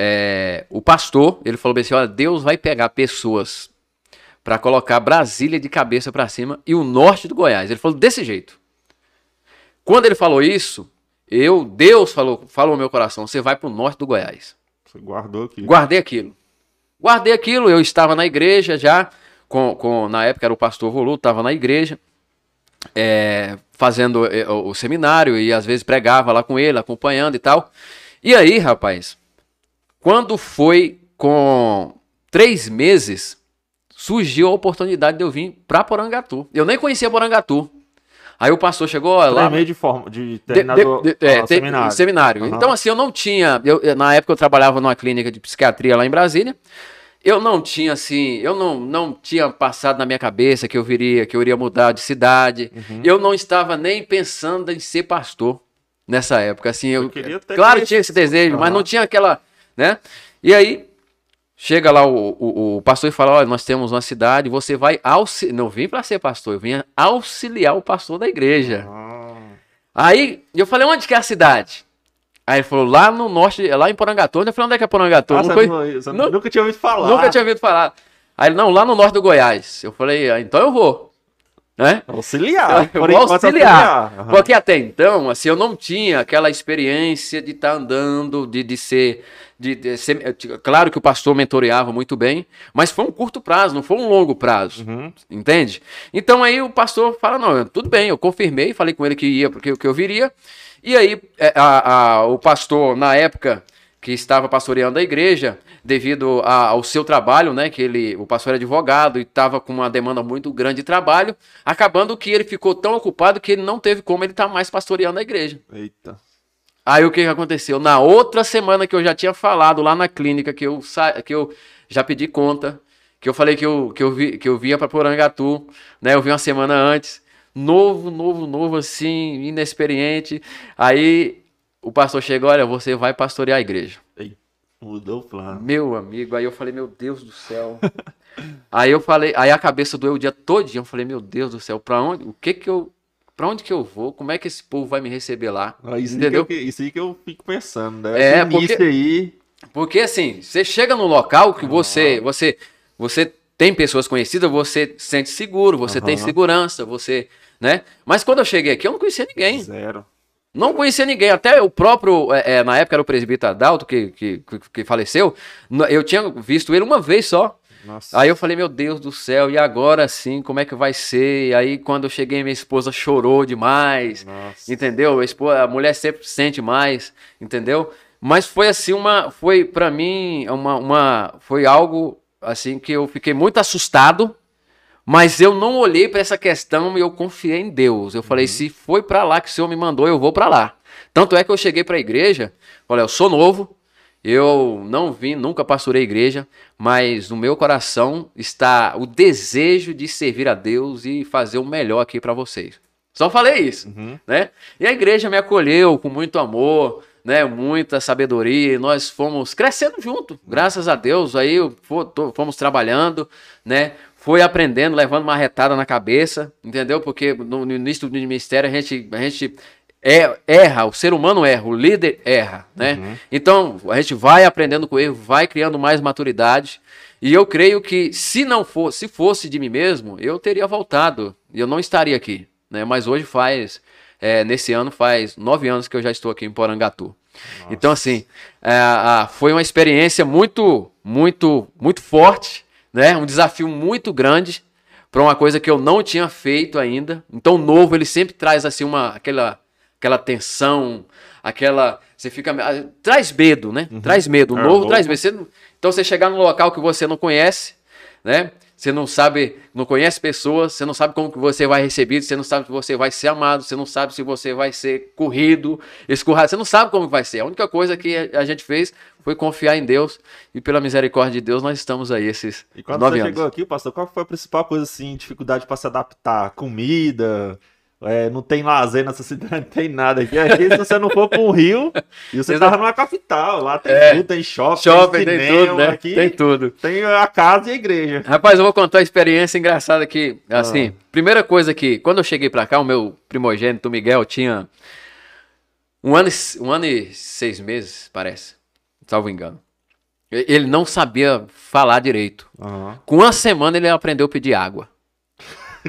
é, o pastor, ele falou assim, olha, Deus vai pegar pessoas para colocar Brasília de cabeça para cima e o norte do Goiás. Ele falou desse jeito. Quando ele falou isso, eu, Deus falou, falou no meu coração, você vai para o norte do Goiás. Você guardou aquilo. Guardei aquilo. Guardei aquilo, eu estava na igreja já, com, com na época era o pastor Voluto, estava na igreja, é, fazendo é, o seminário e às vezes pregava lá com ele, acompanhando e tal. E aí, rapaz, quando foi com três meses, surgiu a oportunidade de eu vir para Porangatu. Eu nem conhecia Porangatu. Aí o pastor chegou lá. meio de forma de terminado de, de, é, seminário. seminário. Uhum. Então, assim, eu não tinha. Eu, na época eu trabalhava numa clínica de psiquiatria lá em Brasília. Eu não tinha, assim, eu não, não tinha passado na minha cabeça que eu viria, que eu iria mudar de cidade. Uhum. Eu não estava nem pensando em ser pastor nessa época. Assim, eu, eu claro, tinha esse desejo, uhum. mas não tinha aquela né? E aí chega lá o, o, o pastor e fala: olha, nós temos uma cidade, você vai auxiliar. Não vim para ser pastor, eu vim auxiliar o pastor da igreja. Ah. Aí eu falei: onde que é a cidade? Aí ele falou, lá no norte, lá em Porangatu. Eu falei, onde é que é Porangatu? Ah, nunca, nunca tinha ouvido falar. Nunca tinha ouvido falar. Aí ele, não, lá no norte do Goiás. Eu falei, ah, então eu vou. Né? Auxiliar. Por auxiliar. auxiliar. Uhum. Porque até então, assim, eu não tinha aquela experiência de estar tá andando, de, de ser. De, de ser, claro que o pastor mentoreava muito bem, mas foi um curto prazo, não foi um longo prazo. Uhum. Entende? Então aí o pastor fala: não, tudo bem, eu confirmei, falei com ele que ia, porque que eu viria. E aí é, a, a, o pastor, na época que estava pastoreando a igreja, devido a, ao seu trabalho, né, que ele, o pastor era advogado e estava com uma demanda muito grande de trabalho, acabando que ele ficou tão ocupado que ele não teve como ele estar tá mais pastoreando a igreja. Eita. Aí o que, aconteceu? Na outra semana que eu já tinha falado lá na clínica, que eu, que eu já pedi conta, que eu falei que eu, que eu, vi, que eu vinha para Porangatu, né, eu vi uma semana antes, novo, novo, novo assim, inexperiente. Aí o pastor chegou, olha, você vai pastorear a igreja. Eita. Mudou o plano. Meu amigo, aí eu falei, meu Deus do céu. aí eu falei, aí a cabeça doeu o dia todo. Eu falei, meu Deus do céu, pra onde? O que que eu. Pra onde que eu vou? Como é que esse povo vai me receber lá? Ah, isso Entendeu? Aí eu, isso aí que eu fico pensando, né? É, porque, aí. Porque assim, você chega num local que você, você, você tem pessoas conhecidas, você sente seguro, você uhum. tem segurança, você, né? Mas quando eu cheguei aqui, eu não conhecia ninguém. Zero. Não conhecia ninguém, até o próprio, é, é, na época era o presbítero Adalto, que, que, que faleceu, eu tinha visto ele uma vez só. Nossa. Aí eu falei, meu Deus do céu, e agora sim, como é que vai ser? E aí quando eu cheguei, minha esposa chorou demais, Nossa. entendeu? A, mulher sempre sente mais, entendeu? Mas foi assim uma, foi para mim uma, uma, foi algo assim que eu fiquei muito assustado, mas eu não olhei para essa questão e eu confiei em Deus. Eu falei, uhum. se foi para lá que o Senhor me mandou, eu vou para lá. Tanto é que eu cheguei para a igreja, falei, eu sou novo, eu não vim, nunca pastorei igreja, mas no meu coração está o desejo de servir a Deus e fazer o melhor aqui para vocês. Só falei isso, uhum. né? E a igreja me acolheu com muito amor, né? Muita sabedoria. E nós fomos crescendo junto, graças a Deus. Aí fomos trabalhando, né? Foi aprendendo, levando uma retada na cabeça, entendeu? Porque no, no início do ministério a gente, a gente é, erra, o ser humano erra, o líder erra, né? Uhum. Então a gente vai aprendendo com o erro, vai criando mais maturidade. E eu creio que se não fosse, se fosse de mim mesmo, eu teria voltado e eu não estaria aqui, né? Mas hoje faz, é, nesse ano faz nove anos que eu já estou aqui em Porangatu. Nossa. Então assim, é, foi uma experiência muito, muito, muito forte né? Um desafio muito grande para uma coisa que eu não tinha feito ainda. Então, o novo ele sempre traz assim uma aquela aquela tensão, aquela você fica ah, traz medo, né? Uhum. Traz medo. O é, novo, traz medo. Você, então, você chegar num local que você não conhece, né? Você não sabe, não conhece pessoas, você não sabe como que você vai receber, você não sabe se você vai ser amado, você não sabe se você vai ser corrido, escurrado, você não sabe como vai ser. A única coisa que a gente fez foi confiar em Deus e pela misericórdia de Deus nós estamos aí esses E quando você anos. chegou aqui, pastor, qual foi a principal coisa assim, dificuldade para se adaptar? Comida, é, não tem lazer nessa cidade, não tem nada aqui. Aqui, se você não for para um rio, e você estava numa capital, lá tem é, tudo, tem shopping, shopping tem, cinema, tem tudo, né? aqui tem tudo. Tem a casa e a igreja. Rapaz, eu vou contar uma experiência engraçada aqui. Assim, ah. primeira coisa que, quando eu cheguei para cá, o meu primogênito Miguel tinha um ano, um ano e seis meses, parece, salvo engano. Ele não sabia falar direito. Uhum. Com uma semana ele aprendeu a pedir água.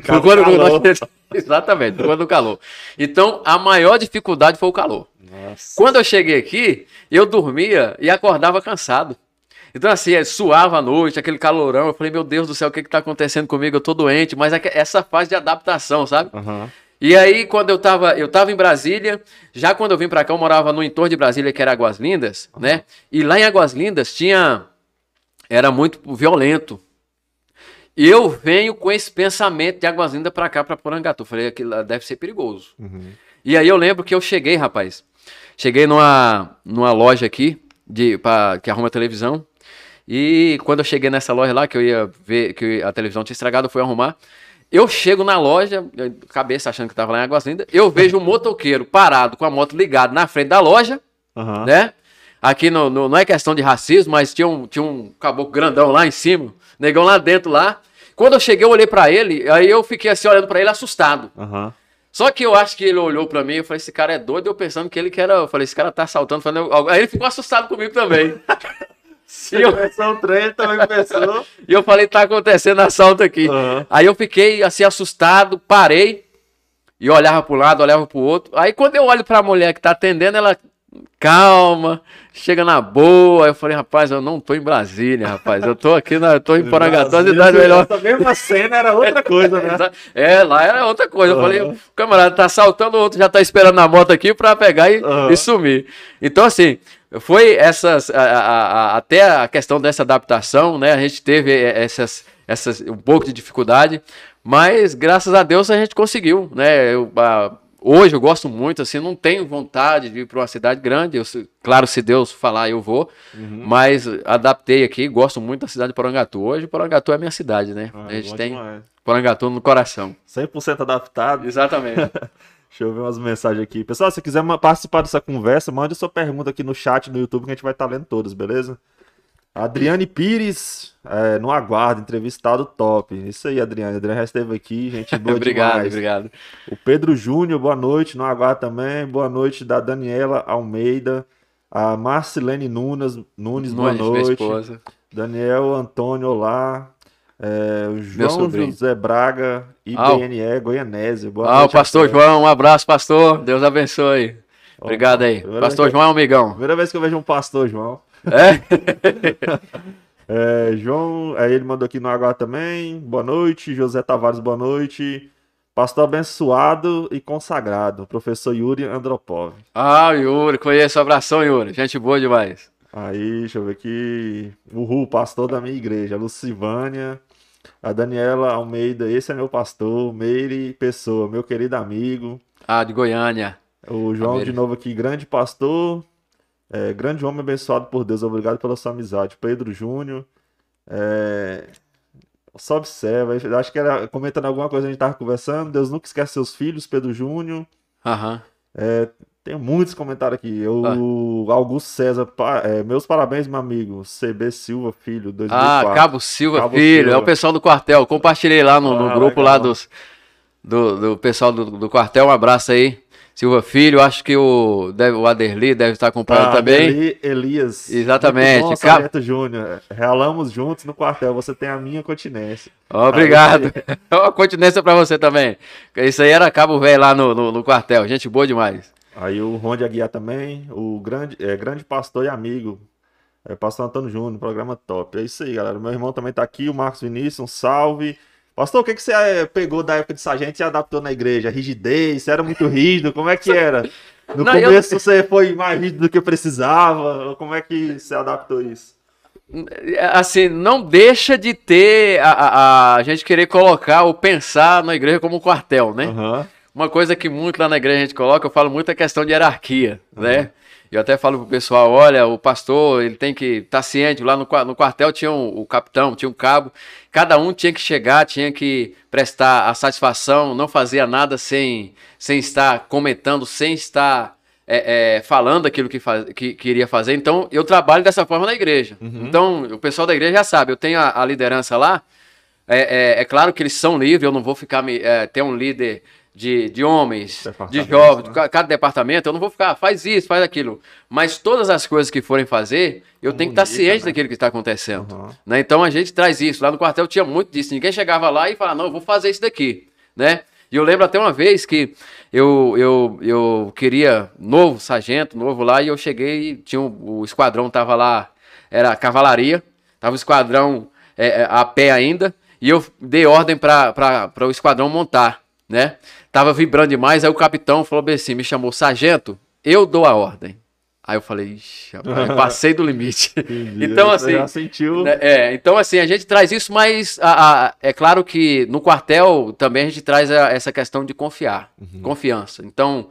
Quando nós... Exatamente, por quando do calor. Então, a maior dificuldade foi o calor. Nossa. Quando eu cheguei aqui, eu dormia e acordava cansado. Então, assim, é, suava à noite, aquele calorão. Eu falei, meu Deus do céu, o que está acontecendo comigo? Eu tô doente, mas é essa fase de adaptação, sabe? Uhum. E aí, quando eu tava, eu tava em Brasília, já quando eu vim para cá, eu morava no entorno de Brasília, que era Águas Lindas, né? E lá em Águas Lindas tinha. Era muito violento. E eu venho com esse pensamento de Águas Lindas para cá, para Porangatu. Falei, aquilo deve ser perigoso. Uhum. E aí eu lembro que eu cheguei, rapaz. Cheguei numa, numa loja aqui, de, pra, que arruma televisão. E quando eu cheguei nessa loja lá, que eu ia ver que a televisão tinha estragado, eu fui arrumar. Eu chego na loja, cabeça achando que estava lá em Águas Lindas, eu vejo um motoqueiro parado com a moto ligada na frente da loja, uhum. né? Aqui no, no, não é questão de racismo, mas tinha um, tinha um caboclo grandão lá em cima, negão lá dentro lá. Quando eu cheguei, eu olhei para ele, aí eu fiquei assim olhando para ele assustado. Uhum. Só que eu acho que ele olhou para mim, eu falei, esse cara é doido, eu pensando que ele que era, eu falei, esse cara tá assaltando, aí ele ficou assustado comigo também. Se eu pensou ele também pensou. E eu falei, tá acontecendo assalto aqui. Uhum. Aí eu fiquei assim, assustado, parei. E olhava para um lado, olhava para o outro. Aí quando eu olho para a mulher que tá atendendo, ela calma, chega na boa. Eu falei, rapaz, eu não tô em Brasília, rapaz. Eu tô aqui na, eu tô em Porangatu, a cidade melhor. Essa mesma cena era outra coisa, né? É, lá era outra coisa. Uhum. Eu falei, o camarada tá saltando, o outro já tá esperando na moto aqui para pegar e, uhum. e, sumir. Então, assim, foi essas, a, a, a, até a questão dessa adaptação, né? A gente teve essas, essas, um pouco de dificuldade, mas graças a Deus a gente conseguiu, né? Eu, Hoje eu gosto muito, assim, não tenho vontade de ir para uma cidade grande. Eu, claro, se Deus falar, eu vou. Uhum. Mas adaptei aqui, gosto muito da cidade de Porangatu. Hoje Porangatu é minha cidade, né? Ah, a gente tem demais. Porangatu no coração. 100% adaptado. Exatamente. Deixa eu ver umas mensagens aqui. Pessoal, se quiser participar dessa conversa, mande sua pergunta aqui no chat no YouTube que a gente vai estar lendo todas, beleza? Adriane Pires, é, no aguardo, entrevistado top. Isso aí, Adriane. Adriane já esteve aqui, gente boa obrigado, demais. Obrigado, O Pedro Júnior, boa noite, no aguardo também. Boa noite da Daniela Almeida. A Marcelene Nunes, Nunes, boa noite. Daniel Antônio, olá. É, o João José Braga, IBNE, ah, Goianésia. Boa ah, noite. o pastor João, um abraço, pastor. Deus abençoe. Obrigado aí. Pastor João é um amigão. Primeira vez que eu vejo um pastor João. É? é, João, aí ele mandou aqui no Água também. Boa noite. José Tavares, boa noite. Pastor abençoado e consagrado, professor Yuri Andropov. Ah, Yuri, conheço. Abração, Yuri. Gente boa demais. Aí, deixa eu ver aqui. Uhul, pastor da minha igreja, Lucivânia. A Daniela Almeida, esse é meu pastor. Meire Pessoa, meu querido amigo. Ah, de Goiânia. O João de novo aqui, grande pastor. É, grande homem abençoado por Deus, obrigado pela sua amizade. Pedro Júnior. É, só observa, acho que era comentando alguma coisa a gente tava conversando. Deus nunca esquece seus filhos, Pedro Júnior. Aham. É, tem muitos comentários aqui. O ah. Augusto César, é, meus parabéns, meu amigo. CB Silva Filho, 2004. Ah, Cabo Silva Cabo Filho, Silva. é o pessoal do quartel. Compartilhei lá no, no ah, grupo legal. lá dos, do, do pessoal do, do quartel. Um abraço aí. Silva Filho, acho que o, deve, o Aderli deve estar acompanhando ah, também. Aderli Elias. Exatamente. Bom, Sargento Júnior. Realamos juntos no quartel. Você tem a minha continência. Obrigado. Uma continência para você também. Isso aí era Cabo Velho lá no, no, no, quartel. Gente boa demais. Aí o Ronde Aguiar também. O grande, é, grande pastor e amigo. É, pastor Antônio Júnior, programa top. É isso aí, galera. Meu irmão também tá aqui, o Marcos Vinícius. Um salve. Pastor, o que, que você eh, pegou da época de sargento e adaptou na igreja? Rigidez? Você era muito rígido? Como é que era? No Não, começo eu... você foi mais rígido do que precisava? Como é que você adaptou isso? Assim, não deixa de ter a, a, a gente querer colocar ou pensar na igreja como um quartel, né? Uhum. Uma coisa que muito lá na igreja a gente coloca, eu falo muito a questão de hierarquia, uhum. né? Eu até falo pro pessoal, olha, o pastor, ele tem que estar tá ciente. Lá no, no quartel tinha um, o capitão, tinha um cabo. Cada um tinha que chegar, tinha que prestar a satisfação, não fazia nada sem, sem estar comentando, sem estar é, é, falando aquilo que, faz, que queria fazer. Então, eu trabalho dessa forma na igreja. Uhum. Então, o pessoal da igreja já sabe, eu tenho a, a liderança lá. É, é, é, claro que eles são livres, eu não vou ficar me, é, ter um líder de, de homens, de jovens, né? cada departamento, eu não vou ficar, faz isso, faz aquilo. Mas todas as coisas que forem fazer, eu tenho que estar ciente né? daquilo que está acontecendo. Uhum. Né? Então a gente traz isso. Lá no quartel tinha muito disso. Ninguém chegava lá e falava, não, eu vou fazer isso daqui. Né? E eu lembro até uma vez que eu, eu, eu queria novo sargento, novo lá, e eu cheguei e tinha um, o esquadrão estava lá, era cavalaria, estava o esquadrão é, é, a pé ainda, e eu dei ordem para o esquadrão montar, né? Tava vibrando demais, aí o capitão falou bem assim, me chamou, sargento, eu dou a ordem. Aí eu falei, ixi, rapaz, passei do limite. Entendi, então, assim. Já sentiu. Né, é, então, assim, a gente traz isso, mas a, a, é claro que no quartel também a gente traz a, essa questão de confiar, uhum. confiança. Então,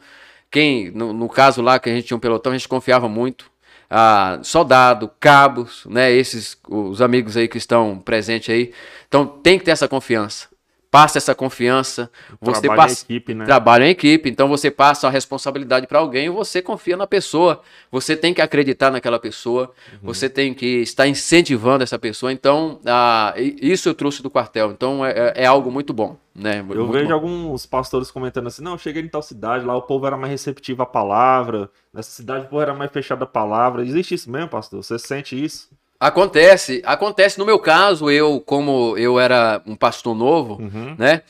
quem, no, no, caso lá que a gente tinha um pelotão, a gente confiava muito. Ah, soldado, cabos, né? Esses, os amigos aí que estão presentes aí. Então, tem que ter essa confiança passa essa confiança, você trabalha passa, em equipe, né? trabalha em equipe, então você passa a responsabilidade para alguém e você confia na pessoa. Você tem que acreditar naquela pessoa, uhum. você tem que estar incentivando essa pessoa. Então, ah, isso eu trouxe do quartel. Então, é, é, é algo muito bom. Né? Eu muito vejo bom. alguns pastores comentando assim: não, cheguei em tal cidade, lá o povo era mais receptivo à palavra, nessa cidade o povo era mais fechado à palavra. Existe isso mesmo, pastor? Você sente isso? Acontece, acontece. No meu caso, eu, como eu era um pastor novo, uhum. né?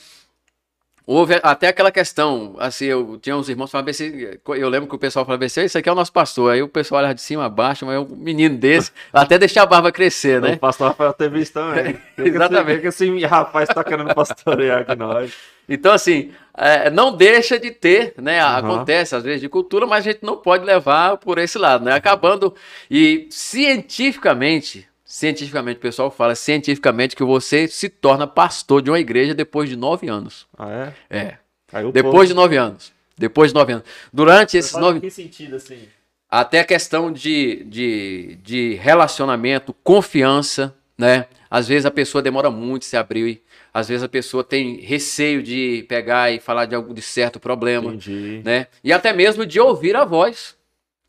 Houve até aquela questão, assim, eu tinha uns irmãos falando assim, eu lembro que o pessoal falava assim, isso aqui é o nosso pastor. Aí o pessoal olhava de cima a baixo, mas é um menino desse, até deixar a barba crescer, né? O pastor Rafael teve isso também. Exatamente. Que esse, rapaz tá querendo pastorear aqui nós. Então, assim, é, não deixa de ter, né? Uhum. Acontece às vezes de cultura, mas a gente não pode levar por esse lado, né? Acabando. E cientificamente, cientificamente, o pessoal fala cientificamente que você se torna pastor de uma igreja depois de nove anos. Ah, é? É. Depois povo... de nove anos. Depois de nove anos. Durante Você esses nove. Que sentido, assim? Até a questão de, de, de relacionamento, confiança, né? Às vezes a pessoa demora muito se abrir. Às vezes a pessoa tem receio de pegar e falar de algo de certo problema, Entendi. né? E até mesmo de ouvir a voz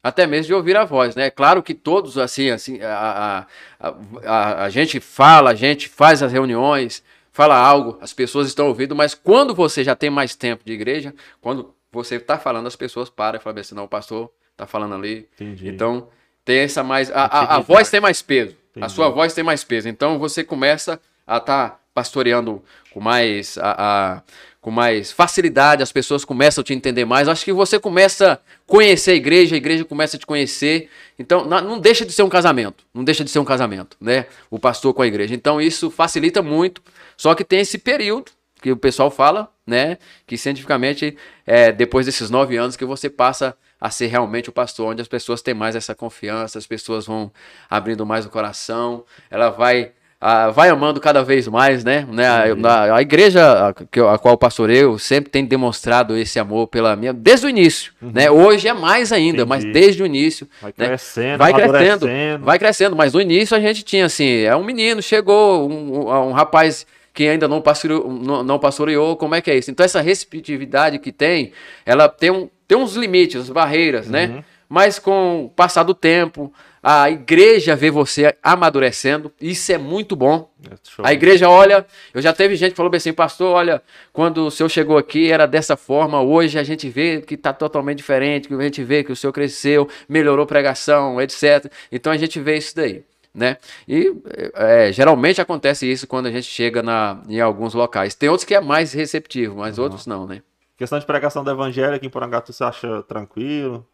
até mesmo de ouvir a voz, né? Claro que todos, assim, assim, a, a, a, a, gente fala, a gente faz as reuniões, fala algo, as pessoas estão ouvindo, mas quando você já tem mais tempo de igreja, quando você está falando, as pessoas param e falam assim, não, o pastor está falando ali. Entendi. Então, tem essa mais. A, a, a voz tem mais peso. Entendi. A sua voz tem mais peso. Então você começa a estar tá pastoreando com mais. A, a, com mais facilidade, as pessoas começam a te entender mais. Acho que você começa a conhecer a igreja, a igreja começa a te conhecer. Então, não deixa de ser um casamento. Não deixa de ser um casamento, né? O pastor com a igreja. Então, isso facilita muito. Só que tem esse período que o pessoal fala, né? Que cientificamente é depois desses nove anos que você passa a ser realmente o pastor, onde as pessoas têm mais essa confiança, as pessoas vão abrindo mais o coração, ela vai ah, vai amando cada vez mais, né? né? A, a, igreja a, a qual pastoreio sempre tem demonstrado esse amor pela minha desde o início, uhum. né? Hoje é mais ainda, Entendi. mas desde o início, vai né? crescendo, vai crescendo, vai crescendo. Mas no início a gente tinha assim, é um menino chegou, um, um, um rapaz que ainda não pastoreou, não, não pastoreou, como é que é isso? Então essa receptividade que tem, ela tem, um, tem uns limites, barreiras, né? uhum. né? Mas com o passar do tempo, a igreja vê você amadurecendo, isso é muito bom. É a igreja olha, eu já teve gente que falou assim, pastor, olha, quando o senhor chegou aqui era dessa forma, hoje a gente vê que está totalmente diferente, que a gente vê que o senhor cresceu, melhorou pregação, etc. Então a gente vê isso daí. Né? E é, geralmente acontece isso quando a gente chega na, em alguns locais. Tem outros que é mais receptivo, mas uhum. outros não, né? Questão de pregação do evangelho aqui em Porangatu, você acha tranquilo?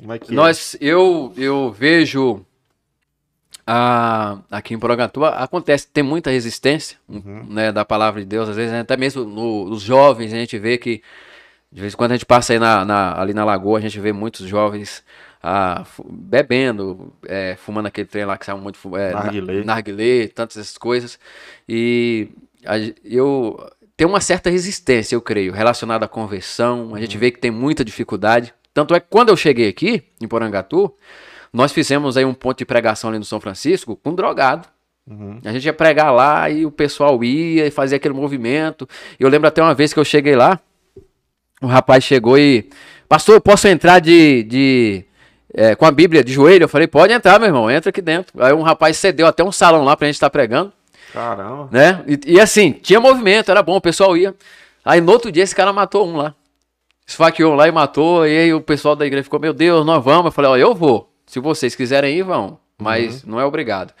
Como é que Nós, é? eu, eu vejo a, aqui em Porangatu acontece, tem muita resistência uhum. né, da palavra de Deus, às vezes até mesmo no, nos jovens a gente vê que de vez em quando a gente passa aí na, na, ali na lagoa, a gente vê muitos jovens ah, bebendo, é, fumando aquele trem lá que sai muito é, narguilé. narguilé, tantas essas coisas. E a, eu tem uma certa resistência, eu creio, relacionada à conversão. A gente uhum. vê que tem muita dificuldade. Tanto é que quando eu cheguei aqui, em Porangatu, nós fizemos aí um ponto de pregação ali no São Francisco com drogado. Uhum. A gente ia pregar lá e o pessoal ia e fazia aquele movimento. Eu lembro até uma vez que eu cheguei lá, um rapaz chegou e. Pastor, eu posso entrar de. de é, com a Bíblia de joelho? Eu falei, pode entrar, meu irmão, entra aqui dentro. Aí um rapaz cedeu até um salão lá pra gente estar tá pregando. Caramba. Né? E, e assim, tinha movimento, era bom, o pessoal ia. Aí no outro dia esse cara matou um lá esfaqueou lá e matou. E aí o pessoal da igreja ficou, meu Deus, nós vamos. Eu falei, ó, eu vou. Se vocês quiserem ir, vão. Mas uhum. não é obrigado.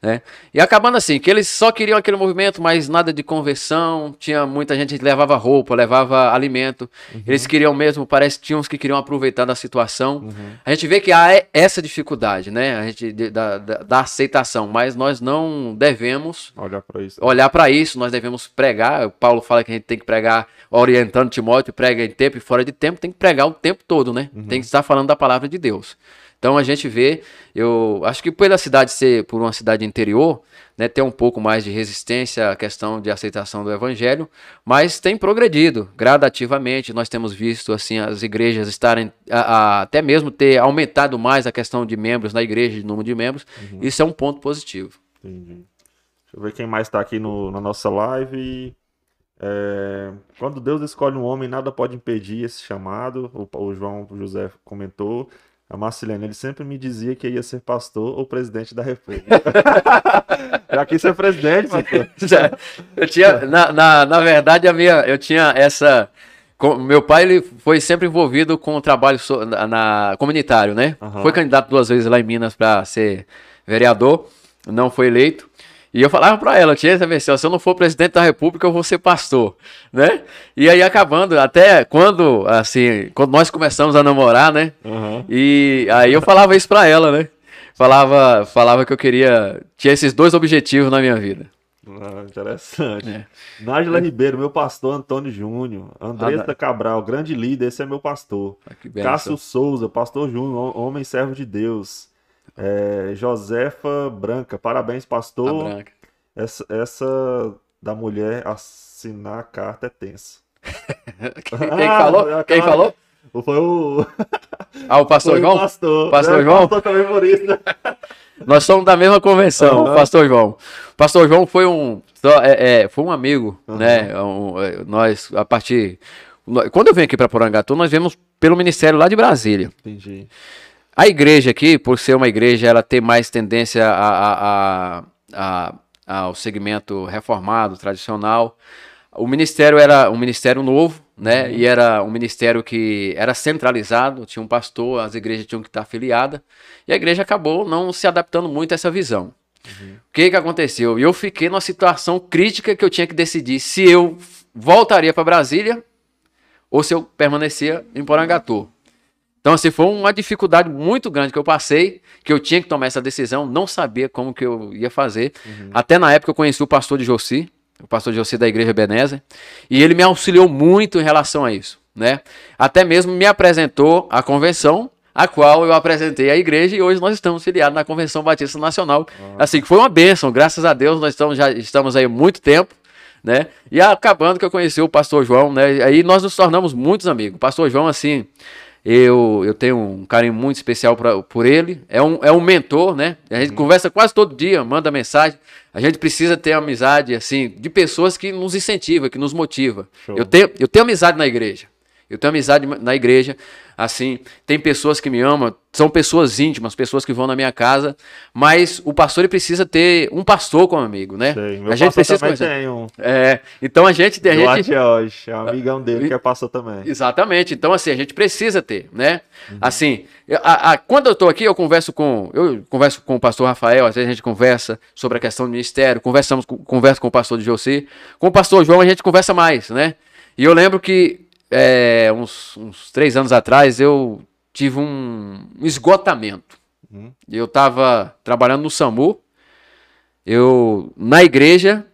Né? E acabando assim, que eles só queriam aquele movimento, mas nada de conversão. Tinha muita gente que levava roupa, levava alimento. Uhum. Eles queriam mesmo, parece que tinha uns que queriam aproveitar da situação. Uhum. A gente vê que há essa dificuldade, né? A gente da, da, da aceitação, mas nós não devemos olhar para isso. Olhar para isso, nós devemos pregar. O Paulo fala que a gente tem que pregar orientando Timóteo, prega em tempo e fora de tempo, tem que pregar o tempo todo, né? Uhum. Tem que estar falando da palavra de Deus. Então a gente vê, eu acho que pela cidade ser por uma cidade interior, né, ter um pouco mais de resistência à questão de aceitação do evangelho, mas tem progredido gradativamente. Nós temos visto assim as igrejas estarem a, a, até mesmo ter aumentado mais a questão de membros na igreja, de número de membros. Uhum. Isso é um ponto positivo. Entendi. Deixa eu ver quem mais está aqui no, na nossa live. É, quando Deus escolhe um homem, nada pode impedir esse chamado. O, o João José comentou. A Marcilene, ele sempre me dizia que ia ser pastor ou presidente da República. Já quis ser presidente, Já, eu tinha, na, na, na verdade, a minha, eu tinha essa. meu pai ele foi sempre envolvido com o trabalho so, na, na, comunitário, né? Uhum. Foi candidato duas vezes lá em Minas para ser vereador, não foi eleito. E eu falava para ela, tia, se eu não for presidente da república, eu vou ser pastor, né? E aí acabando, até quando, assim, quando nós começamos a namorar, né? Uhum. E aí eu falava isso para ela, né? Falava, falava que eu queria, tinha esses dois objetivos na minha vida. Ah, interessante. É. Nájila é. Ribeiro, meu pastor Antônio Júnior. Andressa ah, Cabral, grande líder, esse é meu pastor. Ah, Cássio Souza, pastor Júnior, homem servo de Deus. É, Josefa Branca, parabéns, pastor. Branca. Essa, essa da mulher assinar a carta é tensa. Quem, ah, falou? Quem falou? Foi o. Ah, o pastor Foi João? O pastor. Pastor é, João? Pastor também por isso, né? Nós somos da mesma convenção, uhum. pastor João. O pastor João foi um, é, é, foi um amigo, uhum. né? Um, é, nós, a partir. Quando eu venho aqui para Porangatu, nós vemos pelo ministério lá de Brasília. Entendi. A igreja aqui, por ser uma igreja, ela tem mais tendência a, a, a, ao segmento reformado, tradicional. O ministério era um ministério novo, né? Uhum. E era um ministério que era centralizado, tinha um pastor, as igrejas tinham que estar afiliadas. E a igreja acabou não se adaptando muito a essa visão. Uhum. O que, que aconteceu? Eu fiquei numa situação crítica que eu tinha que decidir se eu voltaria para Brasília ou se eu permanecia em Porangatu. Então, assim, foi uma dificuldade muito grande que eu passei, que eu tinha que tomar essa decisão, não sabia como que eu ia fazer. Uhum. Até na época eu conheci o pastor de Jossi, o pastor de Jossi da igreja Benézer, e ele me auxiliou muito em relação a isso, né? Até mesmo me apresentou a convenção, a qual eu apresentei à igreja e hoje nós estamos filiados na Convenção Batista Nacional. Uhum. Assim, que foi uma bênção, graças a Deus, nós estamos, já estamos aí há muito tempo, né? E acabando que eu conheci o pastor João, né? Aí nós nos tornamos muitos amigos. O pastor João, assim, eu, eu tenho um carinho muito especial pra, por ele. É um, é um mentor, né? A gente uhum. conversa quase todo dia, manda mensagem. A gente precisa ter amizade, assim, de pessoas que nos incentivam, que nos motivam. Eu tenho, eu tenho amizade na igreja. Eu tenho amizade na igreja, assim, tem pessoas que me amam, são pessoas íntimas, pessoas que vão na minha casa, mas o pastor ele precisa ter um pastor como amigo, né? Sei, meu a gente precisa também tem um. É, então a gente tem a gente hoje, é um amigão dele que é pastor também. Exatamente. Então assim, a gente precisa ter, né? Uhum. Assim, a, a, quando eu tô aqui, eu converso com eu converso com o pastor Rafael, às vezes a gente conversa sobre a questão do ministério, conversamos converso com o pastor de José, com o pastor João a gente conversa mais, né? E eu lembro que é, uns, uns, três anos atrás, eu tive um esgotamento. Uhum. Eu estava trabalhando no SAMU, eu na igreja,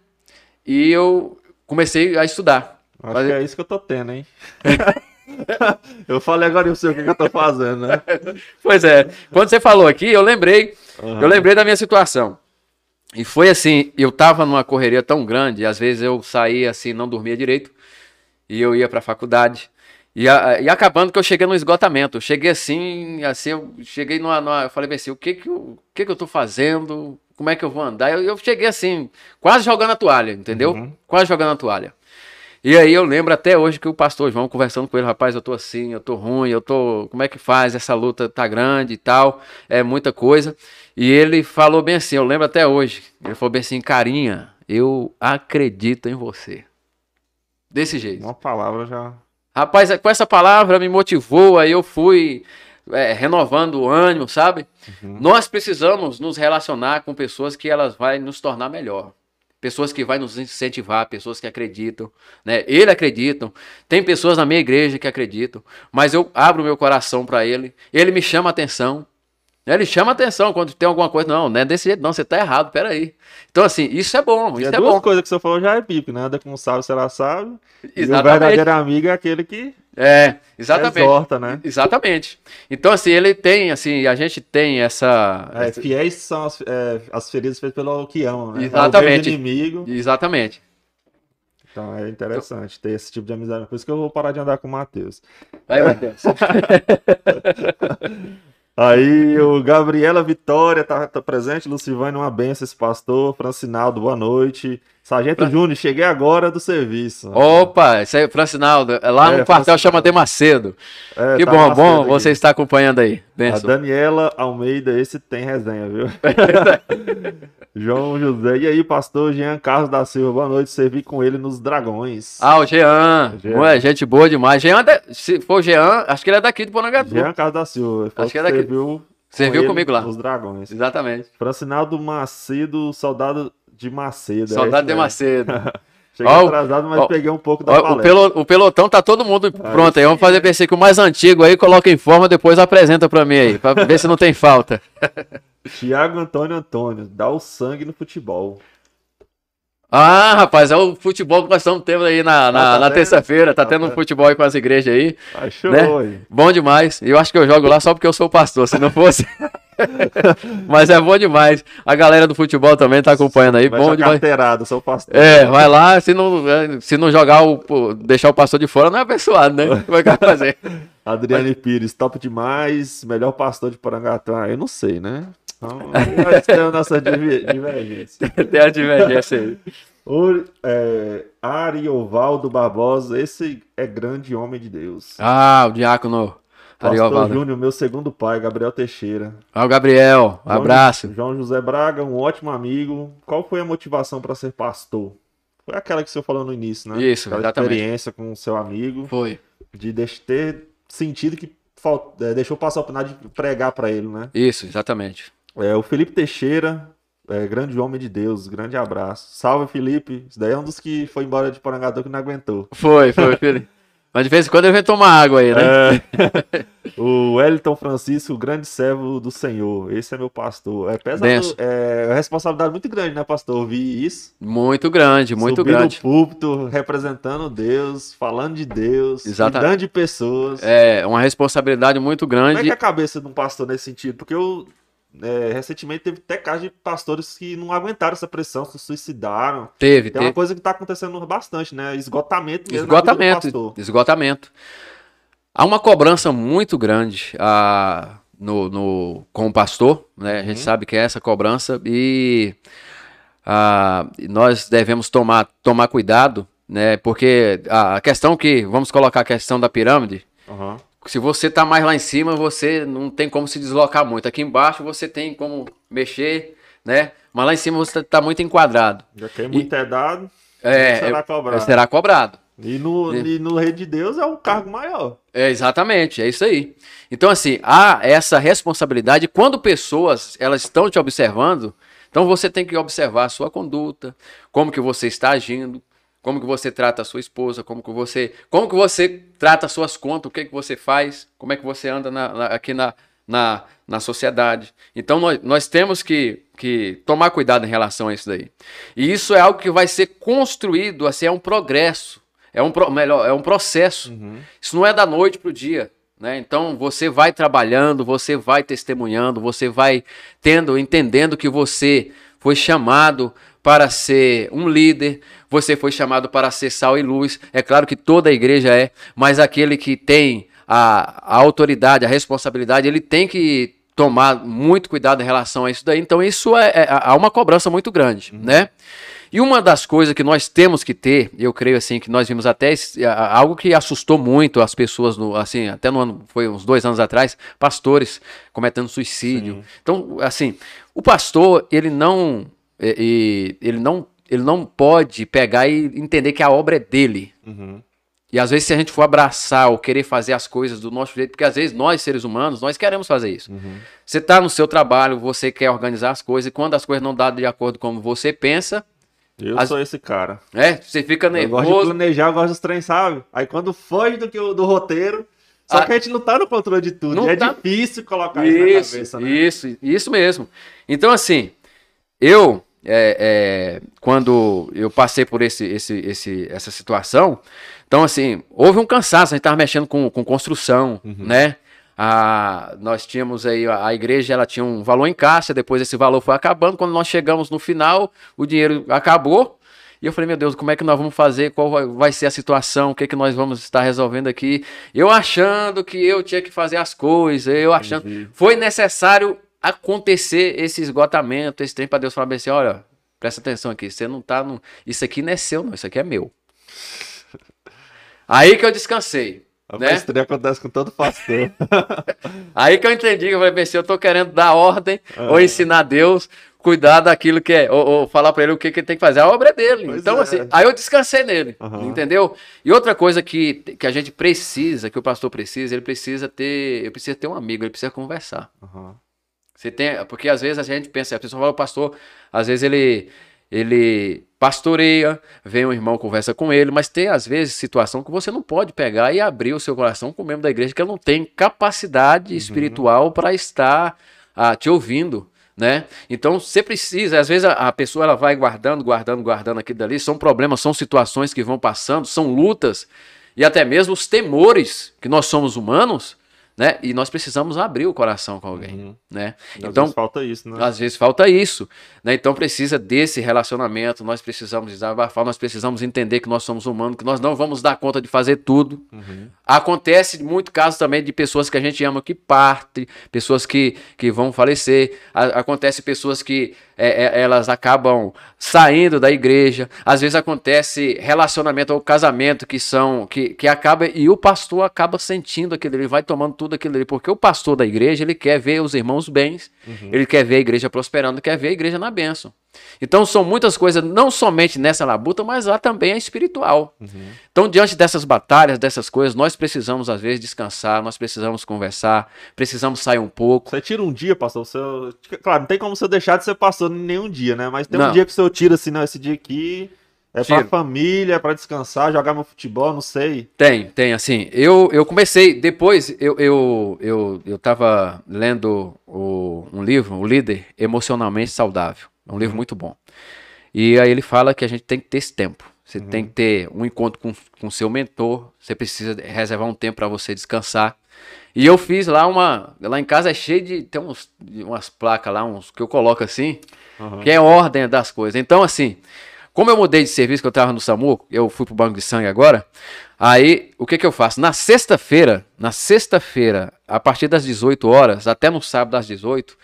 e eu comecei a estudar. Acho Mas... que é isso que eu tô tendo, hein? eu falei agora eu sei o que, que eu tô fazendo, né? pois é. Quando você falou aqui, eu lembrei, uhum. eu lembrei da minha situação. E foi assim, eu tava numa correria tão grande, às vezes eu saía assim, não dormia direito e eu ia para a faculdade. E, a, e, acabando que eu cheguei no esgotamento. Eu cheguei assim, assim, eu cheguei numa. numa eu falei assim, o que que eu, o que que eu tô fazendo? Como é que eu vou andar? Eu, eu cheguei assim, quase jogando a toalha, entendeu? Uhum. Quase jogando a toalha. E aí eu lembro até hoje que o pastor João conversando com ele, rapaz, eu tô assim, eu tô ruim, eu tô, como é que faz? Essa luta tá grande e tal, é muita coisa. E ele falou bem assim, eu lembro até hoje. Ele falou bem assim, carinha, eu acredito em você. Desse jeito. Uma palavra já. Rapaz, com essa palavra me motivou, aí eu fui é, renovando o ânimo, sabe? Uhum. Nós precisamos nos relacionar com pessoas que elas vão nos tornar melhor. Pessoas que vão nos incentivar, pessoas que acreditam, né? Ele acreditam. Tem pessoas na minha igreja que acreditam, mas eu abro meu coração para ele. Ele me chama a atenção. Ele chama atenção quando tem alguma coisa. Não, não é desse jeito, não. Você tá errado, peraí. Então, assim, isso é bom. Isso e é duas bom. coisas que você falou já é pico, né? Anda como sabe, será sabe. Exatamente. E o verdadeiro amigo é aquele que. É, exatamente. Exorta, né? Exatamente. Então, assim, ele tem, assim, a gente tem essa. É, fiéis são as, é, as feridas feitas pelo que amam, né? Exatamente. É o inimigo. Exatamente. Então é interessante ter esse tipo de amizade. Por isso que eu vou parar de andar com o Matheus. Vai, Matheus. Aí o Gabriela Vitória tá, tá presente, Lucivane, uma benção esse pastor, Francinaldo, boa noite. Sargento Fra... Júnior, cheguei agora do serviço. Opa, isso aí, Francinaldo. É lá é, no quartel chama de Macedo. É, que tá bom, bom aqui. você está acompanhando aí. Benção. A Daniela Almeida, esse tem resenha, viu? João José. E aí, pastor Jean Carlos da Silva, boa noite. Servi com ele nos Dragões. Ah, o Jean. Jean. Ué, gente boa demais. Jean, se for o Jean, acho que ele é daqui do Ponangatu. Jean Carlos da Silva. Acho que é daqui. Serviu, serviu com comigo lá. Nos Dragões. Exatamente. Francinaldo Macedo, soldado de Macedo. É Soldado é de Macedo. Cheguei ó, atrasado, mas ó, peguei um pouco da ó, o, pelo, o, pelotão tá todo mundo pronto aí. Vamos fazer pensei que o mais antigo aí coloca em forma, depois apresenta pra mim aí, pra ver se não tem falta. Tiago Antônio Antônio, dá o sangue no futebol. Ah, rapaz, é o futebol que nós estamos tendo aí na, na, ah, tá na terça-feira. Tá, tá tendo um futebol aí com as igrejas aí. Achou, né? Bom demais. Eu acho que eu jogo lá só porque eu sou pastor. Se não fosse. Mas é bom demais. A galera do futebol também tá acompanhando aí. Vai bom demais. Carteirado, sou pastor. É, vai lá, se não, é, se não jogar o. deixar o pastor de fora, não é abençoado, né? Vai fazer. Adriane Pires, top demais. Melhor pastor de Porangatuá. Eu não sei, né? Então, tem a nossa divergência. tem a divergência aí. O, é, Ariovaldo Barbosa, esse é grande homem de Deus. Ah, o diácono. Pastor Júnior, meu segundo pai, Gabriel Teixeira. Ah, o Gabriel, um abraço. João José Braga, um ótimo amigo. Qual foi a motivação para ser pastor? Foi aquela que você falou no início, né? Isso, aquela exatamente. experiência com o seu amigo. Foi. De ter sentido que é, deixou passar a oportunidade de pregar para ele, né? Isso, exatamente. É, o Felipe Teixeira, é, grande homem de Deus, grande abraço. Salve, Felipe. Isso daí é um dos que foi embora de Porangador que não aguentou. Foi, foi, Felipe. Mas de vez em quando ele vem tomar água aí, né? É, o Wellington Francisco, grande servo do Senhor. Esse é meu pastor. É pesado, é, é responsabilidade muito grande, né, pastor? Ouvir isso. Muito grande, muito Subir grande. no púlpito, representando Deus, falando de Deus, Exatamente. cuidando de pessoas. É, uma responsabilidade muito grande. Como é que é a cabeça de um pastor nesse sentido? Porque eu é, recentemente teve até casos de pastores que não aguentaram essa pressão, se suicidaram. Teve, Tem teve. uma coisa que está acontecendo bastante, né? Esgotamento mesmo. Esgotamento. Esgotamento. Há uma cobrança muito grande a, no, no, com o pastor, né? A gente uhum. sabe que é essa cobrança e a, nós devemos tomar, tomar cuidado, né? Porque a questão que, vamos colocar a questão da pirâmide, uhum se você tá mais lá em cima, você não tem como se deslocar muito. Aqui embaixo você tem como mexer, né? Mas lá em cima você tá muito enquadrado. Já que muito e, é dado, é, será cobrado. Será cobrado. E no, e... no Rei de Deus é um cargo maior. É, exatamente, é isso aí. Então, assim, há essa responsabilidade. Quando pessoas elas estão te observando, então você tem que observar a sua conduta, como que você está agindo, como que você trata a sua esposa, como que você, como que você trata as suas contas, o que que você faz, como é que você anda na, na, aqui na, na, na sociedade. Então nós, nós temos que, que tomar cuidado em relação a isso daí. E isso é algo que vai ser construído, assim, é um progresso, é um, melhor, é um processo. Uhum. Isso não é da noite para o dia. Né? Então você vai trabalhando, você vai testemunhando, você vai tendo, entendendo que você foi chamado para ser um líder, você foi chamado para ser sal e luz. É claro que toda a igreja é, mas aquele que tem a, a autoridade, a responsabilidade, ele tem que tomar muito cuidado em relação a isso daí. Então, isso é, é há uma cobrança muito grande, uhum. né? E uma das coisas que nós temos que ter, eu creio assim, que nós vimos até algo que assustou muito as pessoas, no, assim, até no ano, foi uns dois anos atrás, pastores cometendo suicídio. Sim. Então, assim, o pastor, ele não e, e, ele não ele não pode pegar e entender que a obra é dele. Uhum. E às vezes, se a gente for abraçar ou querer fazer as coisas do nosso jeito, porque às vezes nós, seres humanos, nós queremos fazer isso. Uhum. Você está no seu trabalho, você quer organizar as coisas, e quando as coisas não dão de acordo com como você pensa. Eu as... sou esse cara. É, você fica nervoso. Eu gosto de planejar, eu gosto dos trem, sabe? Aí quando foge do, que, do roteiro. Só ah, que a gente não tá no controle de tudo. Não é tá... difícil colocar isso, isso na cabeça, né? Isso, isso mesmo. Então, assim, eu, é, é, quando eu passei por esse, esse, esse, essa situação, então, assim, houve um cansaço, a gente estava mexendo com, com construção, uhum. né? A, nós tínhamos aí, a, a, igreja ela tinha um valor em caixa, depois esse valor foi acabando, quando nós chegamos no final, o dinheiro acabou, e eu falei, meu Deus, como é que nós vamos fazer? Qual vai, vai ser a situação? O que, é que nós vamos estar resolvendo aqui? Eu achando que eu tinha que fazer as coisas, eu achando. Uhum. Foi necessário acontecer esse esgotamento, esse tempo para Deus falar assim, olha, presta atenção aqui, você não tá no. Isso aqui não é seu, não, isso aqui é meu. Aí que eu descansei. A né? estreia acontece com todo pastor. Aí que eu entendi que eu falei, se eu tô querendo dar ordem ou ensinar Deus, cuidar daquilo que é, ou, ou falar para ele o que, que ele tem que fazer, a obra é dele. Pois então, é. assim, aí eu descansei nele, Aham. entendeu? E outra coisa que, que a gente precisa, que o pastor precisa, ele precisa ter, ele precisa ter um amigo, ele precisa conversar. Aham. Você tem, porque às vezes a gente pensa, a pessoa fala, o pastor, às vezes ele ele pastoreia, vem um irmão conversa com ele, mas tem às vezes situação que você não pode pegar e abrir o seu coração com o membro da igreja que não tem capacidade espiritual para estar ah, te ouvindo. Né? Então você precisa, às vezes a, a pessoa ela vai guardando, guardando, guardando aquilo dali, são problemas, são situações que vão passando, são lutas e até mesmo os temores que nós somos humanos, né? E nós precisamos abrir o coração com alguém, Uhum. né? Às Então vezes falta isso, né? às vezes falta isso, né? Então precisa desse relacionamento, nós precisamos desabafar, nós precisamos entender que nós somos humanos, que nós não vamos dar conta de fazer tudo. Uhum. Acontece muito casos também de pessoas que a gente ama que partem, pessoas que, que vão falecer, A- acontece pessoas que é, é, elas acabam saindo da igreja, às vezes acontece relacionamento ou casamento que são que, que acaba e o pastor acaba sentindo aquilo, ele vai tomando tudo aquilo ali, porque o pastor da igreja ele quer ver os irmãos bens, ele quer ver a igreja prosperando, quer ver a igreja na bênção. Então são muitas coisas, não somente nessa labuta, mas lá também é espiritual. Então, diante dessas batalhas, dessas coisas, nós precisamos, às vezes, descansar, nós precisamos conversar, precisamos sair um pouco. Você tira um dia, pastor. Você... Claro, não tem como você deixar de ser pastor nenhum dia, né? Mas tem um Não. dia que o senhor tira assim, não, esse dia aqui é pra Tiro. família, é pra descansar, jogar meu futebol, não sei. Tem, tem, assim. Eu, eu comecei, depois eu, eu, eu, eu tava lendo o, um livro, O Líder Emocionalmente Saudável. É um livro muito bom. E aí ele fala que a gente tem que ter esse tempo. Você tem que ter um encontro com o seu mentor, você precisa reservar um tempo para você descansar. E eu fiz lá uma. Lá em casa é cheio de. Tem uns, de umas placas lá, uns que eu coloco assim, Aham. que é ordem das coisas. Então, assim, como eu mudei de serviço, que eu tava no SAMU, eu fui pro banco de sangue agora. Aí, o que que eu faço? Na sexta-feira, na sexta-feira, a partir das 18 horas, até no sábado às 18,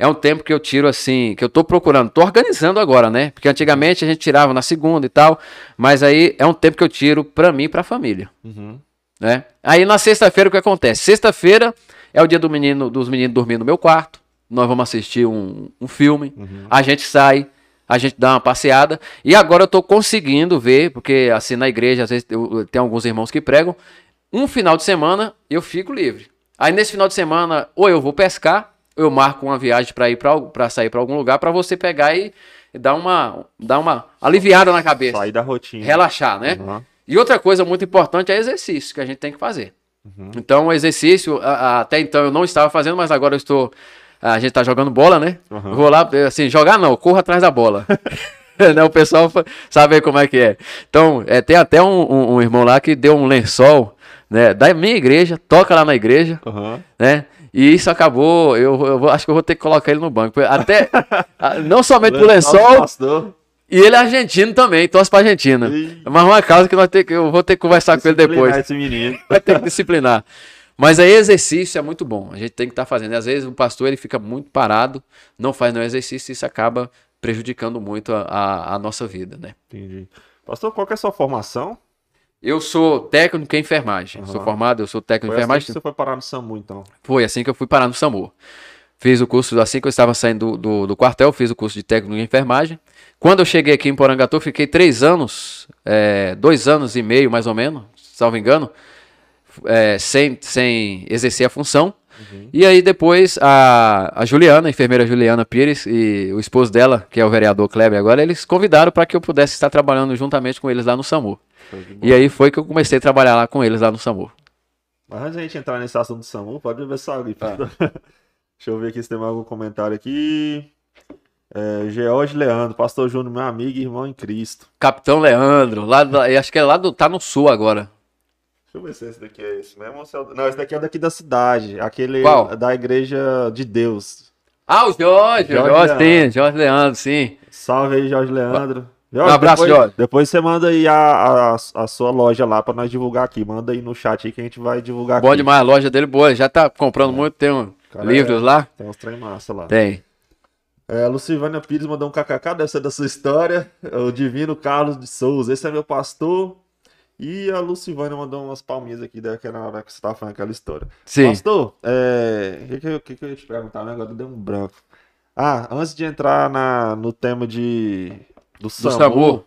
é um tempo que eu tiro assim, que eu tô procurando, tô organizando agora, né? Porque antigamente a gente tirava na segunda e tal, mas aí é um tempo que eu tiro pra mim e pra família Uhum. né? Aí na sexta-feira o que acontece? Sexta-feira é o dia do menino, dos meninos dormir no meu quarto. Nós vamos assistir um, um filme. A gente sai, a gente dá uma passeada. E agora eu tô conseguindo ver, porque assim na igreja, às vezes eu- tem alguns irmãos que pregam. Um final de semana eu fico livre. Aí nesse final de semana, ou eu vou pescar, eu marco uma viagem para ir para sair para algum lugar para você pegar e, e dar uma dar uma aliviada na cabeça, Sair da rotina. relaxar, né? Uhum. E outra coisa muito importante é exercício que a gente tem que fazer. Uhum. Então, o exercício, até então eu não estava fazendo, mas agora eu estou. A gente tá jogando bola, né? Uhum. Vou lá, assim, jogar não, corro atrás da bola. né? O pessoal sabe como é que é. Então, é, tem até um, um- um irmão lá que deu um lençol, né? Da minha igreja, toca lá na igreja, né? E isso acabou, eu, eu acho que eu vou ter que colocar ele no banco. Até, não somente pro lençol, e ele é argentino também, torce pra Argentina. Ih. Mas uma causa que nós que, eu vou ter que conversar com ele depois. Esse menino. Vai ter que disciplinar. Mas aí exercício é muito bom. A gente tem que estar fazendo. E às vezes o pastor ele fica muito parado, não faz nenhum exercício e isso acaba prejudicando muito a, a- a nossa vida, né? Entendi. Pastor, qual é a sua formação? Eu sou técnico em enfermagem. Aham. Sou formado, eu sou técnico Foi em assim que enfermagem. você foi parar no SAMU, então. Foi assim que eu fui parar no SAMU. Fiz o curso, assim que eu estava saindo do, do, do quartel, fiz o curso de técnico em enfermagem. Quando eu cheguei aqui em Porangatu, fiquei três anos, é, dois anos e meio mais ou menos, salvo engano, é, sem, sem exercer a função. E aí depois a, a Juliana, a enfermeira Juliana Pires e o esposo dela, que é o vereador Kleber agora, eles convidaram para que eu pudesse estar trabalhando juntamente com eles lá no SAMU. E aí foi que eu comecei a trabalhar lá com eles lá no SAMU. Mas antes de a gente entrar nesse assunto do SAMU, pode beber só aí, Tá. Deixa eu ver aqui se tem mais algum comentário aqui. É, George Leandro, pastor Júnior, meu amigo e irmão em Cristo. Capitão Leandro, lá, do- acho que é lá do, tá no sul agora. Deixa eu ver se esse daqui é esse mesmo é o- Não, esse daqui é daqui da cidade. Aquele Qual? da Igreja de Deus. Ah, o Jorge, Jorge Jorge, sim, Leandro. Jorge Leandro, sim. Salve aí, Jorge Leandro. Um abraço, depois, Jorge. Depois você manda aí a, a, a sua loja lá pra nós divulgar aqui. Manda aí no chat aí que a gente vai divulgar Bom aqui. demais, a loja dele boa, já tá comprando muito, tem um, Cara, livros lá? Tem uns trem massa lá. Tem. É, a Lucivânia Pires mandou um kkk, deve ser da sua história. O Divino Carlos de Souza, esse é meu pastor. E a Lucivânia mandou umas palminhas aqui, daquela hora que você estava falando aquela história. Sim. Pastor, é... o que, que, que, que eu ia te perguntar? Né? Agora deu um branco. Ah, antes de entrar na, no tema de do, do SAMU. SAMU.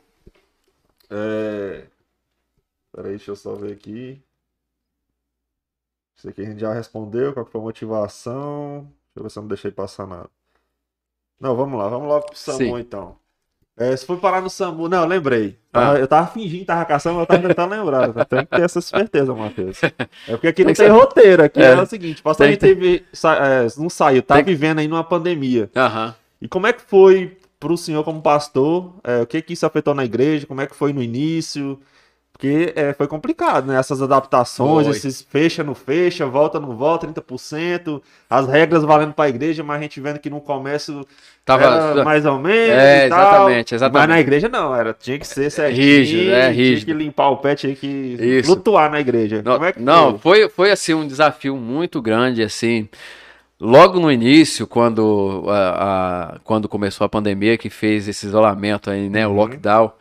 É... Peraí, deixa eu só ver aqui. Isso aqui a gente já respondeu. Qual foi a motivação? Deixa eu ver se eu não deixei passar nada. Não, vamos lá, vamos logo pro SAMU Sim. então. É, se for parar no SAMU, não, lembrei. Ah. Eu tava fingindo que tava caçando, mas eu tava tentando lembrar. Tem que ter essa certeza, Matheus. É porque aqui não tem, roteiro. Aqui é, é o seguinte: o pastor a gente teve. É, não saiu, tá tem... vivendo aí numa pandemia. Uhum. E como é que foi pro senhor como pastor? É, o que que isso afetou na igreja? Como é que foi no início? Porque é, foi complicado, né? Essas adaptações, foi. esses fecha, não fecha, volta, não volta, 30%, as regras valendo para a igreja, mas a gente vendo que no comércio Tava mais ou menos. É, exatamente, exatamente. Mas na igreja não, era, tinha que ser certinho, rígido, é, rígido. Tinha que limpar o pé, tinha que Isso. flutuar na igreja. Não, Como é que não foi? foi, foi assim um desafio muito grande, assim. Logo no início, quando, a, a, quando começou a pandemia, que fez esse isolamento aí, né, uhum. o lockdown,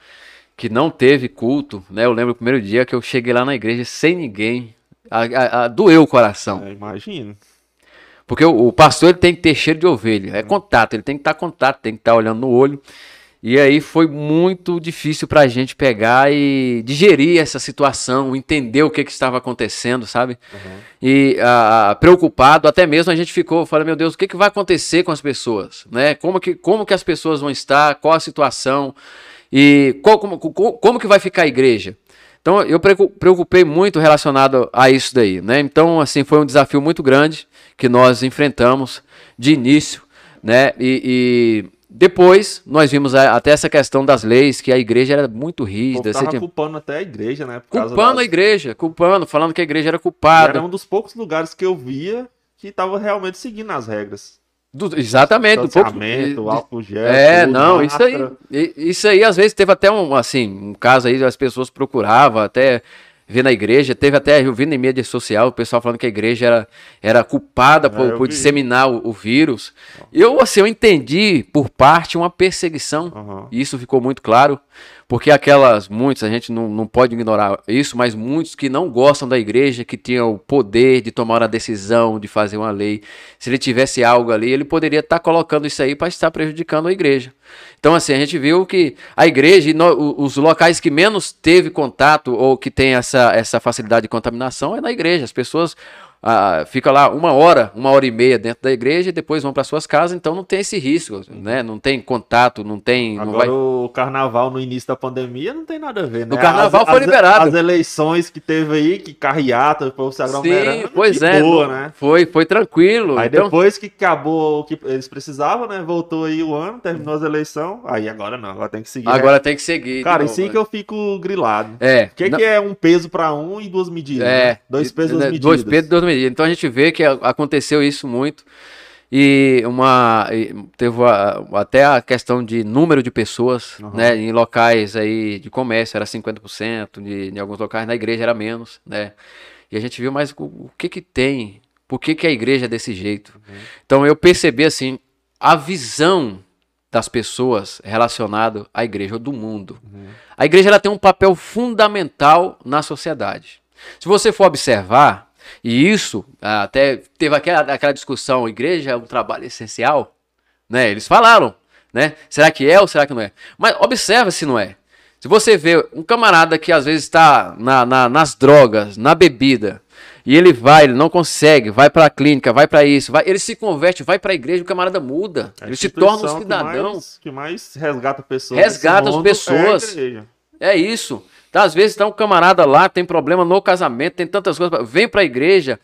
que não teve culto, né? Eu lembro o primeiro dia que eu cheguei lá na igreja sem ninguém. A, doeu o coração. É, imagino. Porque o, o, pastor ele tem que ter cheiro de ovelha. É contato, ele tem que estar tá contato, tem que estar tá olhando no olho. E aí foi muito difícil para a gente pegar e digerir essa situação, entender o que, que estava acontecendo, sabe? Uhum. E uh, preocupado, até mesmo a gente ficou, falando, meu Deus, o que, que vai acontecer com as pessoas? Né? Como, que, como que as pessoas vão estar? Qual a situação? E qual, como, como que vai ficar a igreja? Então eu preocupei muito relacionado a isso daí, né? Então assim foi um desafio muito grande que nós enfrentamos de início, né? E, e depois nós vimos até essa questão das leis que a igreja era muito rígida. Estava tinha... culpando até a igreja, né? culpando das... a igreja, culpando, falando que a igreja era culpada. era um dos poucos lugares que eu via que estava realmente seguindo as regras. Do, exatamente. Do pouco, álcool gel. É, tudo, não, isso aí, isso aí às vezes teve até um, assim, um caso aí, as pessoas procuravam até ver na igreja, teve até, eu vi na mídia social, o pessoal falando que a igreja era, era culpada por, é, por disseminar o, o, vírus. Eu, assim, eu entendi por parte uma perseguição, uhum. e isso ficou muito claro, porque aquelas, muitos, a gente não, não pode ignorar isso, mas muitos que não gostam da igreja, que tinham o poder de tomar a decisão, de fazer uma lei, se ele tivesse algo ali, ele poderia estar tá colocando isso aí para estar prejudicando a igreja. Então, assim, a gente viu que a igreja, os locais que menos teve contato ou que tem essa, essa facilidade de contaminação é na igreja. As pessoas ah, fica lá uma hora, uma hora e meia dentro da igreja e depois vão para suas casas, então não tem esse risco, né? Não tem contato, não tem. Agora não vai... o carnaval no início da pandemia não tem nada a ver, né? O carnaval as, foi as, liberado. As eleições que teve aí, que carreata, o povo se aglomerando. Sim, pois é. Boa, né? Foi, foi tranquilo. Aí então... depois que acabou o que eles precisavam, né? Voltou aí o ano, terminou as eleições. Aí agora não, agora tem que seguir. Agora né? tem que seguir. Cara, assim que eu fico grilado. É. O que, não... que é um peso para um e duas medidas? É. Né? Dois pesos, duas medidas. Dois pesos, duas medidas. Então a gente vê que aconteceu isso muito. E uma teve até a questão de número de pessoas, uhum. né, em locais aí de comércio era 50%, de, em alguns locais na igreja era menos, né? E a gente viu mais o, o que que tem, por que que a igreja é desse jeito. Uhum. Então eu percebi assim, a visão das pessoas relacionado à igreja ou do mundo. Uhum. A igreja ela tem um papel fundamental na sociedade. Se você for observar, e isso, até teve aquela, aquela discussão, igreja é um trabalho essencial, né? Eles falaram, né? Será que é ou será que não é? Mas observa se não é. Se você vê um camarada que às vezes está na, na, nas drogas, na bebida, e ele vai, ele não consegue, vai para a clínica, vai para isso, vai, ele se converte, vai para a igreja, o camarada muda, é ele se torna um cidadão. Que mais, que mais resgata pessoas. Resgata as pessoas. É, é isso. Então, às vezes, tá um camarada lá, tem problema no casamento, tem tantas coisas, vem para a igreja,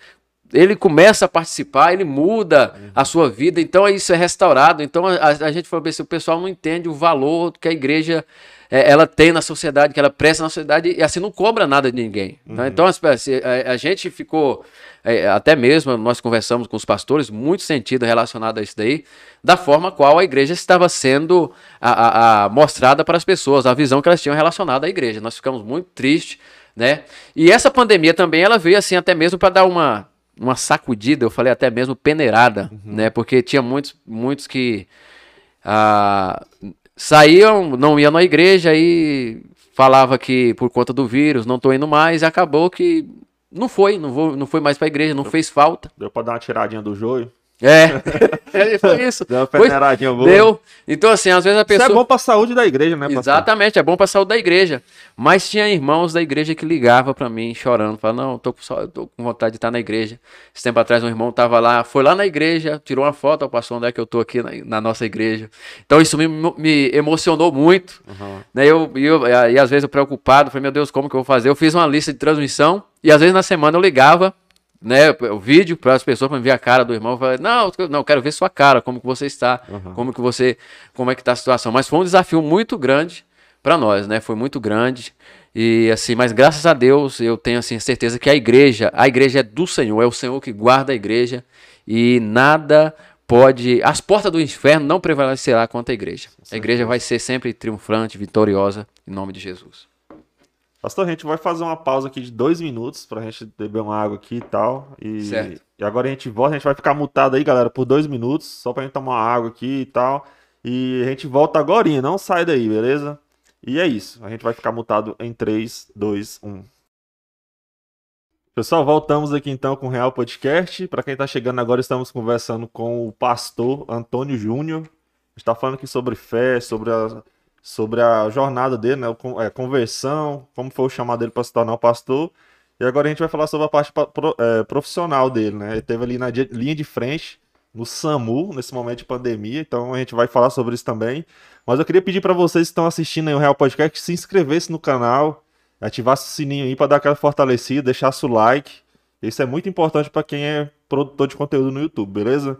ele começa a participar, ele muda a sua vida, então isso é restaurado. Então a, a gente falou assim, o pessoal não entende o valor que a igreja é, ela tem na sociedade, que ela presta na sociedade e assim não cobra nada de ninguém. Né? Uhum. Né? Então assim, a, a, gente ficou, é, até mesmo nós conversamos com os pastores, muito sentido relacionado a isso daí, da forma qual a igreja estava sendo a, a, mostrada para as pessoas, a visão que elas tinham relacionada à igreja. Nós ficamos muito tristes, né? E essa pandemia também ela veio assim até mesmo para dar uma uma sacudida, eu falei até mesmo peneirada, uhum. né? Porque tinha muitos, muitos que ah, saíam, não iam na igreja e falava que por conta do vírus não tô indo mais e acabou que não foi, não, vou, não foi mais pra igreja, não fez falta. Deu pra dar uma tiradinha do joio? É, foi isso. Deu uma peneiradinha boa. Deu. Então, assim, às vezes a pessoa. Isso é bom pra saúde da igreja, né, pastor? Exatamente, é bom pra saúde da igreja. Mas tinha irmãos da igreja que ligavam pra mim chorando, falavam, não, tô com, tô com vontade de estar na igreja. Esse tempo atrás um irmão tava lá, foi lá na igreja, tirou uma foto, ao pastor, onde é que eu tô aqui na, na nossa igreja. Então isso me, me emocionou muito. Uhum. Né? Eu, eu, e às vezes eu preocupado, falei, meu Deus, como que eu vou fazer? Eu fiz uma lista de transmissão e às vezes na semana eu ligava né, o vídeo para as pessoas para ver a cara do irmão, falei, não, não, quero ver sua cara, como que você está, uhum. como que você, como é que está a situação. Mas foi um desafio muito grande para nós, né? Foi muito grande. E assim, mas graças a Deus eu tenho assim certeza que a igreja, a igreja é do Senhor, é o Senhor que guarda a igreja e nada pode, as portas do inferno não prevalecerá contra a igreja. A igreja vai ser sempre triunfante, vitoriosa em nome de Jesus. Pastor, a gente vai fazer uma pausa aqui de dois minutos pra gente beber uma água aqui e tal. E, certo. e agora a gente volta, a gente vai ficar mutado aí, galera, por dois minutos, só pra gente tomar uma água aqui e tal. E a gente volta agora, não sai daí, beleza? E é isso, a gente vai ficar mutado em 3, 2, 1. Pessoal, voltamos aqui então com o Real Podcast. Para quem está chegando agora, estamos conversando com o pastor Antônio Júnior. A gente está falando aqui sobre fé, sobre a sobre a jornada dele, né? A conversão, como foi o chamado dele para se tornar um pastor. E agora a gente vai falar sobre a parte é, profissional dele, né? Ele teve ali na linha de frente, no SAMU, nesse momento de pandemia, então a gente vai falar sobre isso também. Mas eu queria pedir para vocês que estão assistindo aí o Real Podcast que se inscrevesse no canal, ativasse o sininho aí para dar aquela fortalecida, deixasse o like. Isso é muito importante para quem é produtor de conteúdo no YouTube, beleza?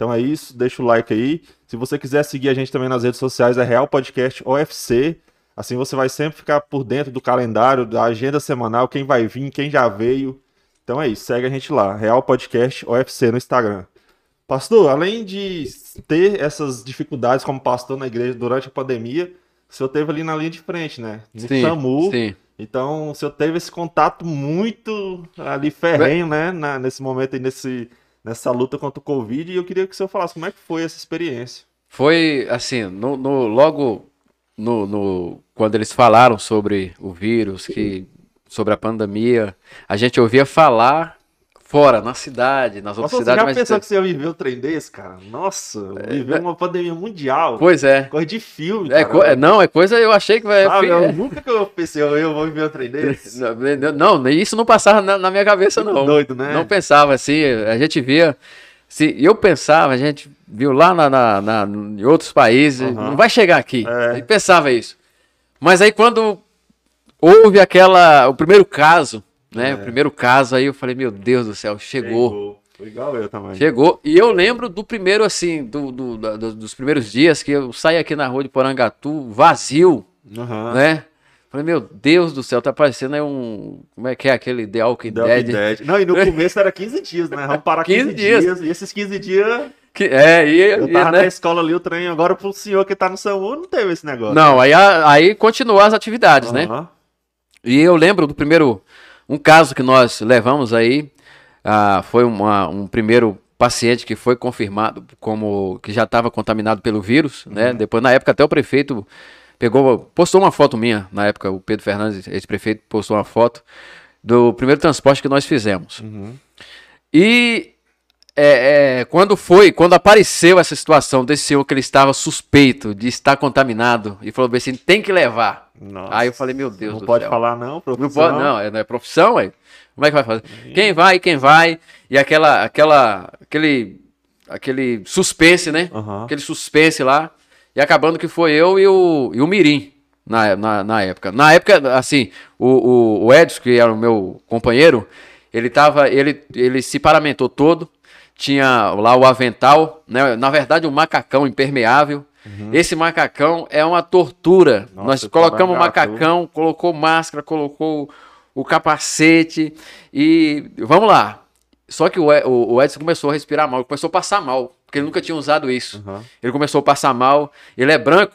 Então é isso, deixa o like aí. Se você quiser seguir a gente também nas redes sociais, é Real Podcast OFC. Assim você vai sempre ficar por dentro do calendário, da agenda semanal, quem vai vir, quem já veio. Então é isso, segue a gente lá, Real Podcast OFC no Instagram. Pastor, além de ter essas dificuldades como pastor na igreja durante a pandemia, o senhor teve ali na linha de frente, né? No sim, SAMU. Sim. Então, o senhor teve esse contato muito ali ferrenho, né? Na, nesse momento aí, nesse nessa luta contra o Covid e eu queria que o senhor falasse como é que foi essa experiência. Foi assim, no, no logo no, no, quando eles falaram sobre o vírus, que sobre a pandemia, a gente ouvia falar fora, na cidade, nas outras Nossa, cidades. Você já pensou que você ia viver um trem desse, cara? Nossa, é, viver é, uma pandemia mundial. Pois é. Coisa de filme, é, co é, Não, é coisa, eu achei que vai... Sabe, eu, é. nunca que eu pensei, eu vou viver um trem desse. Não, não isso não passava na, na minha cabeça, Muito não. doido, né? Não pensava assim, a gente via... Se eu pensava, a gente viu lá na, na, na em outros países, uhum. não vai chegar aqui. É. A gente pensava isso. Mas aí quando houve aquela, o primeiro caso, né? É. O primeiro caso aí eu falei, meu Deus do céu, chegou. chegou. Foi igual eu também. Chegou. E eu lembro do primeiro, assim, do, do, do, dos primeiros dias que eu saí aqui na rua de Porangatu, vazio, uhum. né? Falei, meu Deus do céu, tá parecendo aí um. Como é que é aquele The Walking, The Dead? Dead? Não, e no começo era 15 dias, né? Vamos parar 15, 15 dias. dias. E esses 15 dias. Que, é, e, eu tava e, né? na escola ali, o trem. Agora pro senhor que tá no SAMU não teve esse negócio. Não, aí, aí continuou as atividades, uhum. né? E eu lembro do primeiro um caso que nós levamos aí ah, foi uma, um primeiro paciente que foi confirmado como que já estava contaminado pelo vírus, né? uhum. Depois, na época, até o prefeito pegou, postou uma foto minha, na época, o Pedro Fernandes, ex-prefeito, postou uma foto do primeiro transporte que nós fizemos. Uhum. E é, é, quando foi, quando apareceu essa situação desse senhor que ele estava suspeito de estar contaminado e falou assim, tem que levar. Nossa. Aí eu falei, meu Deus não pode céu. falar não, profissão. Não pode, não, é, não é profissão, ué. Como é que vai fazer? Quem vai, quem vai, e aquela, aquela, aquele, aquele suspense, né? Uhum. Aquele suspense lá, e acabando que foi eu e o, e o Mirim. Na, na, na época. Na época, assim, o, o, o Edson, que era o meu companheiro, ele tava. Ele, ele se paramentou todo, tinha lá o avental, né? Na verdade, um macacão impermeável. Uhum. Esse macacão é uma tortura. Nossa, Nós colocamos o macacão, colocou máscara, colocou o capacete e vamos lá. Só que o, Edson começou a respirar mal, começou a passar mal, porque ele nunca tinha usado isso. Uhum. Ele começou a passar mal, ele é branco.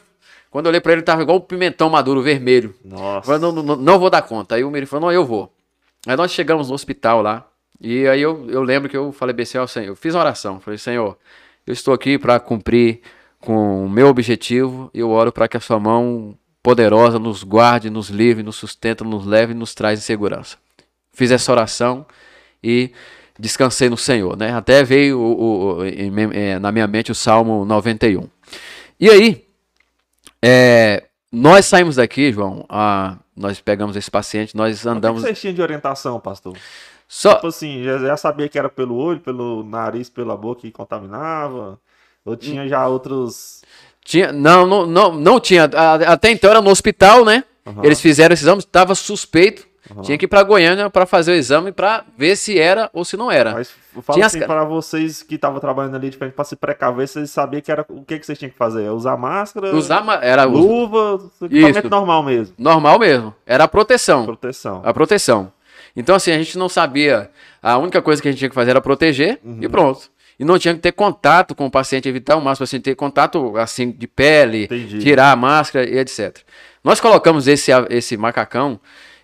Quando eu olhei para ele, ele tava igual um pimentão maduro vermelho. Nossa. Eu falei, não, não, não, vou dar conta. Aí o Miri falou, não, eu vou. Aí nós chegamos no hospital lá, e aí eu, eu lembro que eu falei assim, Senhor, eu fiz uma oração. Falei, Senhor, eu estou aqui para cumprir com o meu objetivo e eu oro para que a sua mão poderosa nos guarde, nos livre, nos sustenta, nos leve e nos traz em segurança. Fiz essa oração e descansei no Senhor, né? Até veio o, o, em, na minha mente o Salmo 91. E aí, é, nós saímos daqui, João, a, nós pegamos esse paciente, nós andamos... O que vocês tinham de orientação, pastor? Só... Tipo assim, já, já, sabia que era pelo olho, pelo nariz, pela boca que contaminava? Ou tinha já outros... Tinha, não, não, não, não tinha. Até então era no hospital, né? Uhum. Eles fizeram esse exame, estava suspeito. Uhum. Tinha que ir para Goiânia para fazer o exame para ver se era ou se não era. Mas eu falo Tinha assim, as... para vocês que estavam trabalhando ali, de para se precaver, vocês sabiam que era o que, que vocês tinham que fazer? Usar máscara? Usar ma... era luva, equipamento normal mesmo. Normal mesmo. Era a proteção. Proteção. A proteção. Então assim, a gente não sabia. A única coisa que a gente tinha que fazer era proteger uhum. e pronto. E não tinha que ter contato com o paciente, evitar o máximo assim, ter contato assim de pele, Entendi. tirar a máscara e etc. Nós colocamos esse, esse macacão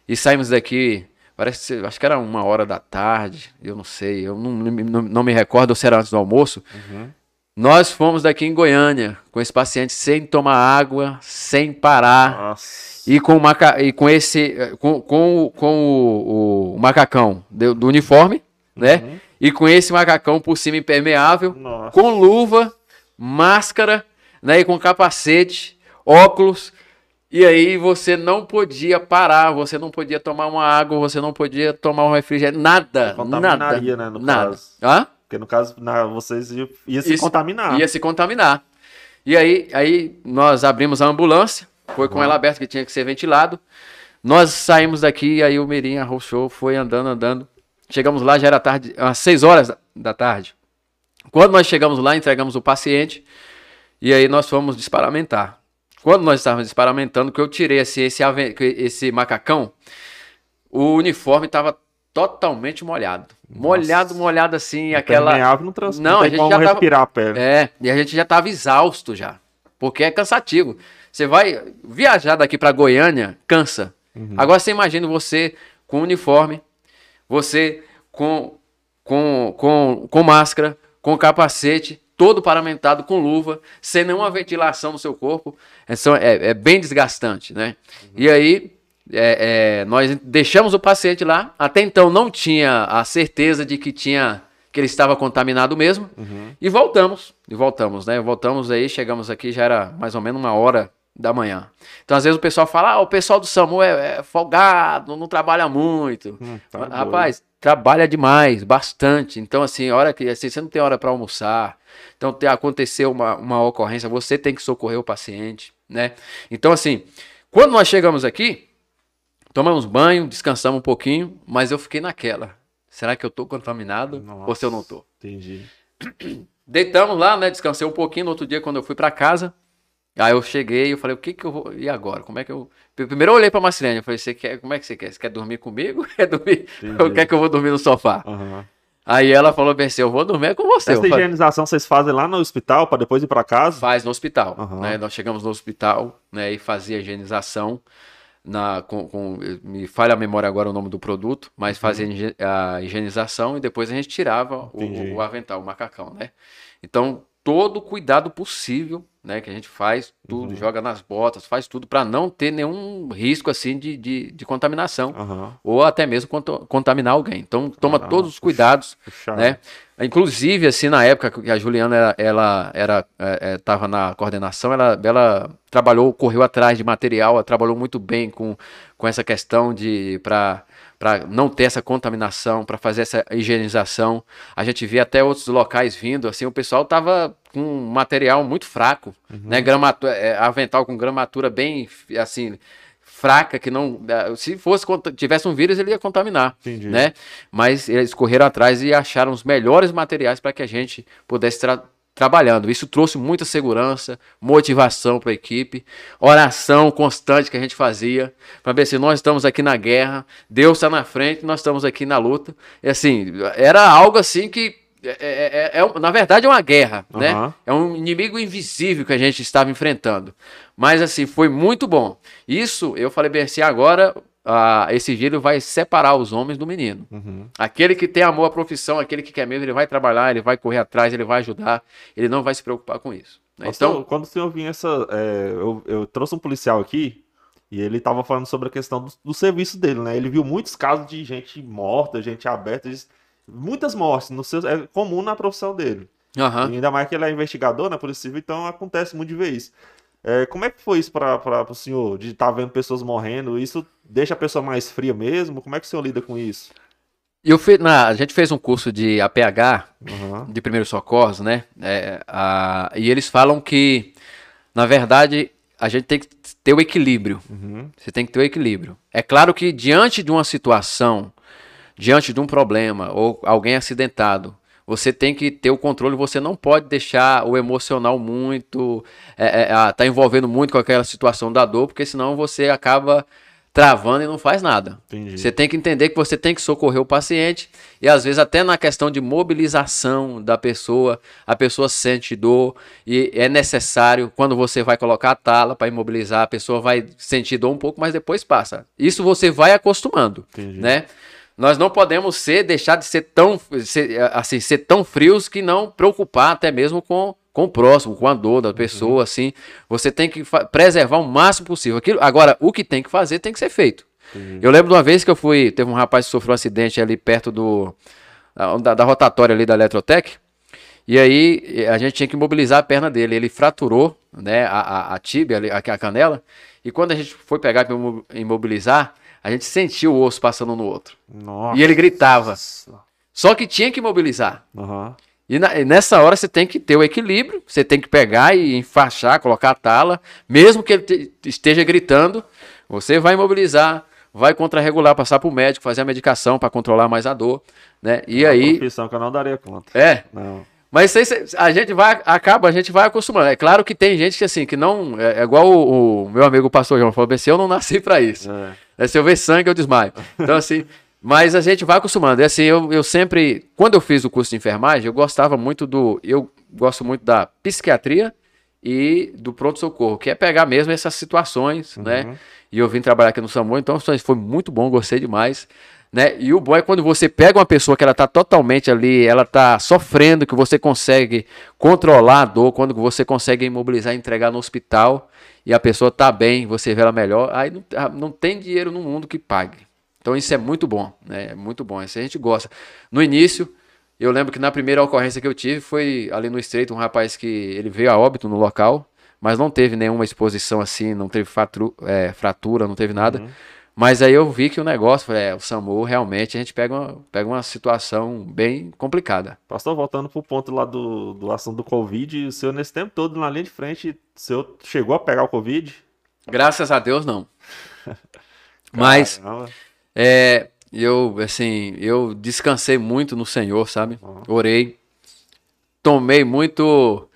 e saímos daqui, parece acho que era uma hora da tarde, eu não sei, eu não, não, não me recordo se era antes do almoço. Uhum. Nós fomos daqui em Goiânia com esse paciente sem tomar água, sem parar. Nossa. E com, maca e com esse com, com, com o, o macacão do, do uniforme, né? uhum. né? E com esse macacão por cima impermeável, Nossa. com luva, máscara, né? E com capacete, óculos. E aí você não podia parar, você não podia tomar uma água, você não podia tomar um refrigerante, nada. Nada. Né, no nada. Caso. Hã? Porque no caso, na, vocês iam, se Isso, contaminar. Ia se contaminar. E aí, aí nós abrimos a ambulância, foi com uhum. ela aberta que tinha que ser ventilado. Nós saímos daqui, e aí o Mirim arrochou, foi andando, andando. Chegamos lá, já era tarde, às 6 horas da tarde. Quando nós chegamos lá, entregamos o paciente e aí nós fomos desparamentar. Quando nós estávamos experimentando, que eu tirei esse, esse, esse macacão, o uniforme estava totalmente molhado. Nossa. Molhado, molhado assim, aquela. Não, trans... não, não a gente já respirar tava... a pele. É, e a gente já estava exausto já. Porque é cansativo. Você vai viajar daqui para Goiânia, cansa. Uhum. Agora você imagina você com uniforme, você com, com, com, com máscara, com capacete, todo paramentado com luva, sem nenhuma ventilação no seu corpo. É, é, é bem desgastante, né? Uhum. E aí, é, é, nós deixamos o paciente lá. Até então não tinha a certeza de que tinha que ele estava contaminado mesmo. Uhum. E voltamos. E voltamos, né? Voltamos aí, chegamos aqui, já era mais ou menos uma hora da manhã. Então, às vezes, o pessoal fala: ah, o pessoal do SAMU é, é folgado, não trabalha muito. Hum, tá Rapaz, doido. trabalha demais, bastante. Então, assim, hora que assim, você não tem hora para almoçar, então, te, aconteceu uma, uma ocorrência, você tem que socorrer o paciente, né? Então, assim, quando nós chegamos aqui, tomamos banho, descansamos um pouquinho, mas eu fiquei naquela. Será que eu tô contaminado Nossa, ou se eu não tô? Entendi. Deitamos lá, né? Descansei um pouquinho. No outro dia, quando eu fui para casa, aí eu cheguei eu falei, o que que eu vou... E agora? Como é que eu... Primeiro eu olhei pra Marcelene, eu falei, você quer... como é que você quer? Você quer dormir comigo? Quer dormir... Ou quer que eu vou dormir no sofá? Uhum. Aí ela falou bem assim: eu vou dormir com você. Essa higienização vocês fazem lá no hospital para depois ir para casa? Faz no hospital. Uhum. Né? Nós chegamos no hospital né, e fazia a higienização. Na, com, com, me falha a memória agora o nome do produto, mas uhum. fazia a higienização e depois a gente tirava o, o, avental, o macacão, né? Então, todo o cuidado possível né? Que a gente faz tudo, uhum. joga nas botas, faz tudo para não ter nenhum risco assim de, de, de contaminação uhum. ou até mesmo contaminar alguém. Então toma todos os cuidados, Puxado. né? Inclusive assim na época que a Juliana ela, ela era estava é, é, na coordenação, ela, ela trabalhou, correu atrás de material, ela trabalhou muito bem com, com essa questão de para para não ter essa contaminação, para fazer essa higienização. A gente vê até outros locais vindo, assim, o pessoal tava com um material muito fraco, uhum. né? Gramatura, é, avental com gramatura bem assim fraca que não é, se fosse tivesse um vírus ele ia contaminar, Entendi. né? Mas eles correram atrás e acharam os melhores materiais para que a gente pudesse tra trabalhando. Isso trouxe muita segurança, motivação para a equipe, oração constante que a gente fazia, para ver se nós estamos aqui na guerra, Deus está na frente, nós estamos aqui na luta. E assim, era algo assim que é, é, é, é, na verdade é uma guerra, uhum. né? É um inimigo invisível que a gente estava enfrentando. Mas assim, foi muito bom. Isso, eu falei bem assim, agora ah, esse giro vai separar os homens do menino. Uhum. Aquele que tem amor à profissão, aquele que quer mesmo, ele vai trabalhar, ele vai correr atrás, ele vai ajudar, ele não vai se preocupar com isso. Então, quando o senhor vinha essa. É, eu, eu trouxe um policial aqui e ele estava falando sobre a questão do, do, serviço dele, né? Ele viu muitos casos de gente morta, gente aberta, muitas mortes. No seu, é comum na profissão dele. Uhum. ainda mais que ele é investigador na né, Polícia Civil, então acontece muito de ver isso. É, como é que foi isso para o senhor, de estar tá vendo pessoas morrendo? Isso deixa a pessoa mais fria mesmo? Como é que o senhor lida com isso? Eu fiz, na, a gente fez um curso de APH, uhum. de primeiros socorros, né? É, a, e eles falam que, na verdade, a gente tem que ter o equilíbrio. Uhum. Você tem que ter o equilíbrio. É claro que diante de uma situação, diante de um problema, ou alguém acidentado, você tem que ter o controle, você não pode deixar o emocional muito, é, é, tá envolvendo muito com aquela situação da dor, porque senão você acaba travando e não faz nada. Entendi. Você tem que entender que você tem que socorrer o paciente e às vezes até na questão de mobilização da pessoa, a pessoa sente dor e é necessário quando você vai colocar a tala para imobilizar, a pessoa vai sentir dor um pouco, mas depois passa. Isso você vai acostumando, Entendi. né? Nós não podemos ser, deixar de ser tão, ser, assim, ser tão frios que não preocupar até mesmo com, com o próximo, com a dor da pessoa, uhum. assim. Você tem que preservar o máximo possível. Aquilo, agora, o que tem que fazer tem que ser feito. Uhum. Eu lembro de uma vez que eu fui, teve um rapaz que sofreu um acidente ali perto do da, da rotatória ali da Eletrotec. E aí a gente tinha que imobilizar a perna dele. Ele fraturou, né, a, a, a tíbia, a, a canela. E quando a gente foi pegar para imobilizar, a gente sentia o osso passando no outro. Nossa. E ele gritava. Só que tinha que mobilizar. Uhum. E, na, e, nessa hora você tem que ter o equilíbrio, você tem que pegar e enfaixar, colocar a tala, mesmo que ele te, esteja gritando, você vai imobilizar, vai contrarregular, passar para o médico, fazer a medicação para controlar mais a dor, né? E é aí. Profissão que eu não daria conta. É. Não. Mas aí, a gente vai, acaba, a gente vai acostumando. É claro que tem gente que assim, que não. É, é igual o, o, meu amigo pastor João falou assim, eu não nasci para isso. É. é. Se eu ver sangue, eu desmaio. Então, assim, mas a gente vai acostumando. É assim, eu, eu sempre. Quando eu fiz o curso de enfermagem, eu gostava muito do. Eu gosto muito da psiquiatria e do pronto-socorro, que é pegar mesmo essas situações, né? uhum. né? E eu vim trabalhar aqui no SAMU, então foi muito bom, gostei demais. Né? E o bom é quando você pega uma pessoa que ela está totalmente ali, ela está sofrendo, que você consegue controlar a dor, quando você consegue imobilizar entregar no hospital e a pessoa está bem, você vê ela melhor, aí não, ah, não tem dinheiro no mundo que pague. Então isso é muito bom, né? É muito bom, isso a gente gosta. No início, eu lembro que na primeira ocorrência que eu tive foi ali no Estreito, um rapaz que ele veio a óbito no local, mas não teve nenhuma exposição assim, não teve fratru, é, fratura, não teve nada. Uhum. Mas aí eu vi que o negócio, é, o SAMU realmente a gente pega uma, pega uma situação bem complicada. Pastor, voltando pro ponto lá do, do assunto do Covid, o senhor nesse tempo todo na linha de frente, o senhor chegou a pegar o Covid? Graças a Deus, não. Mas é, eu, assim, eu descansei muito no Senhor, sabe? Uhum. Orei. Tomei muito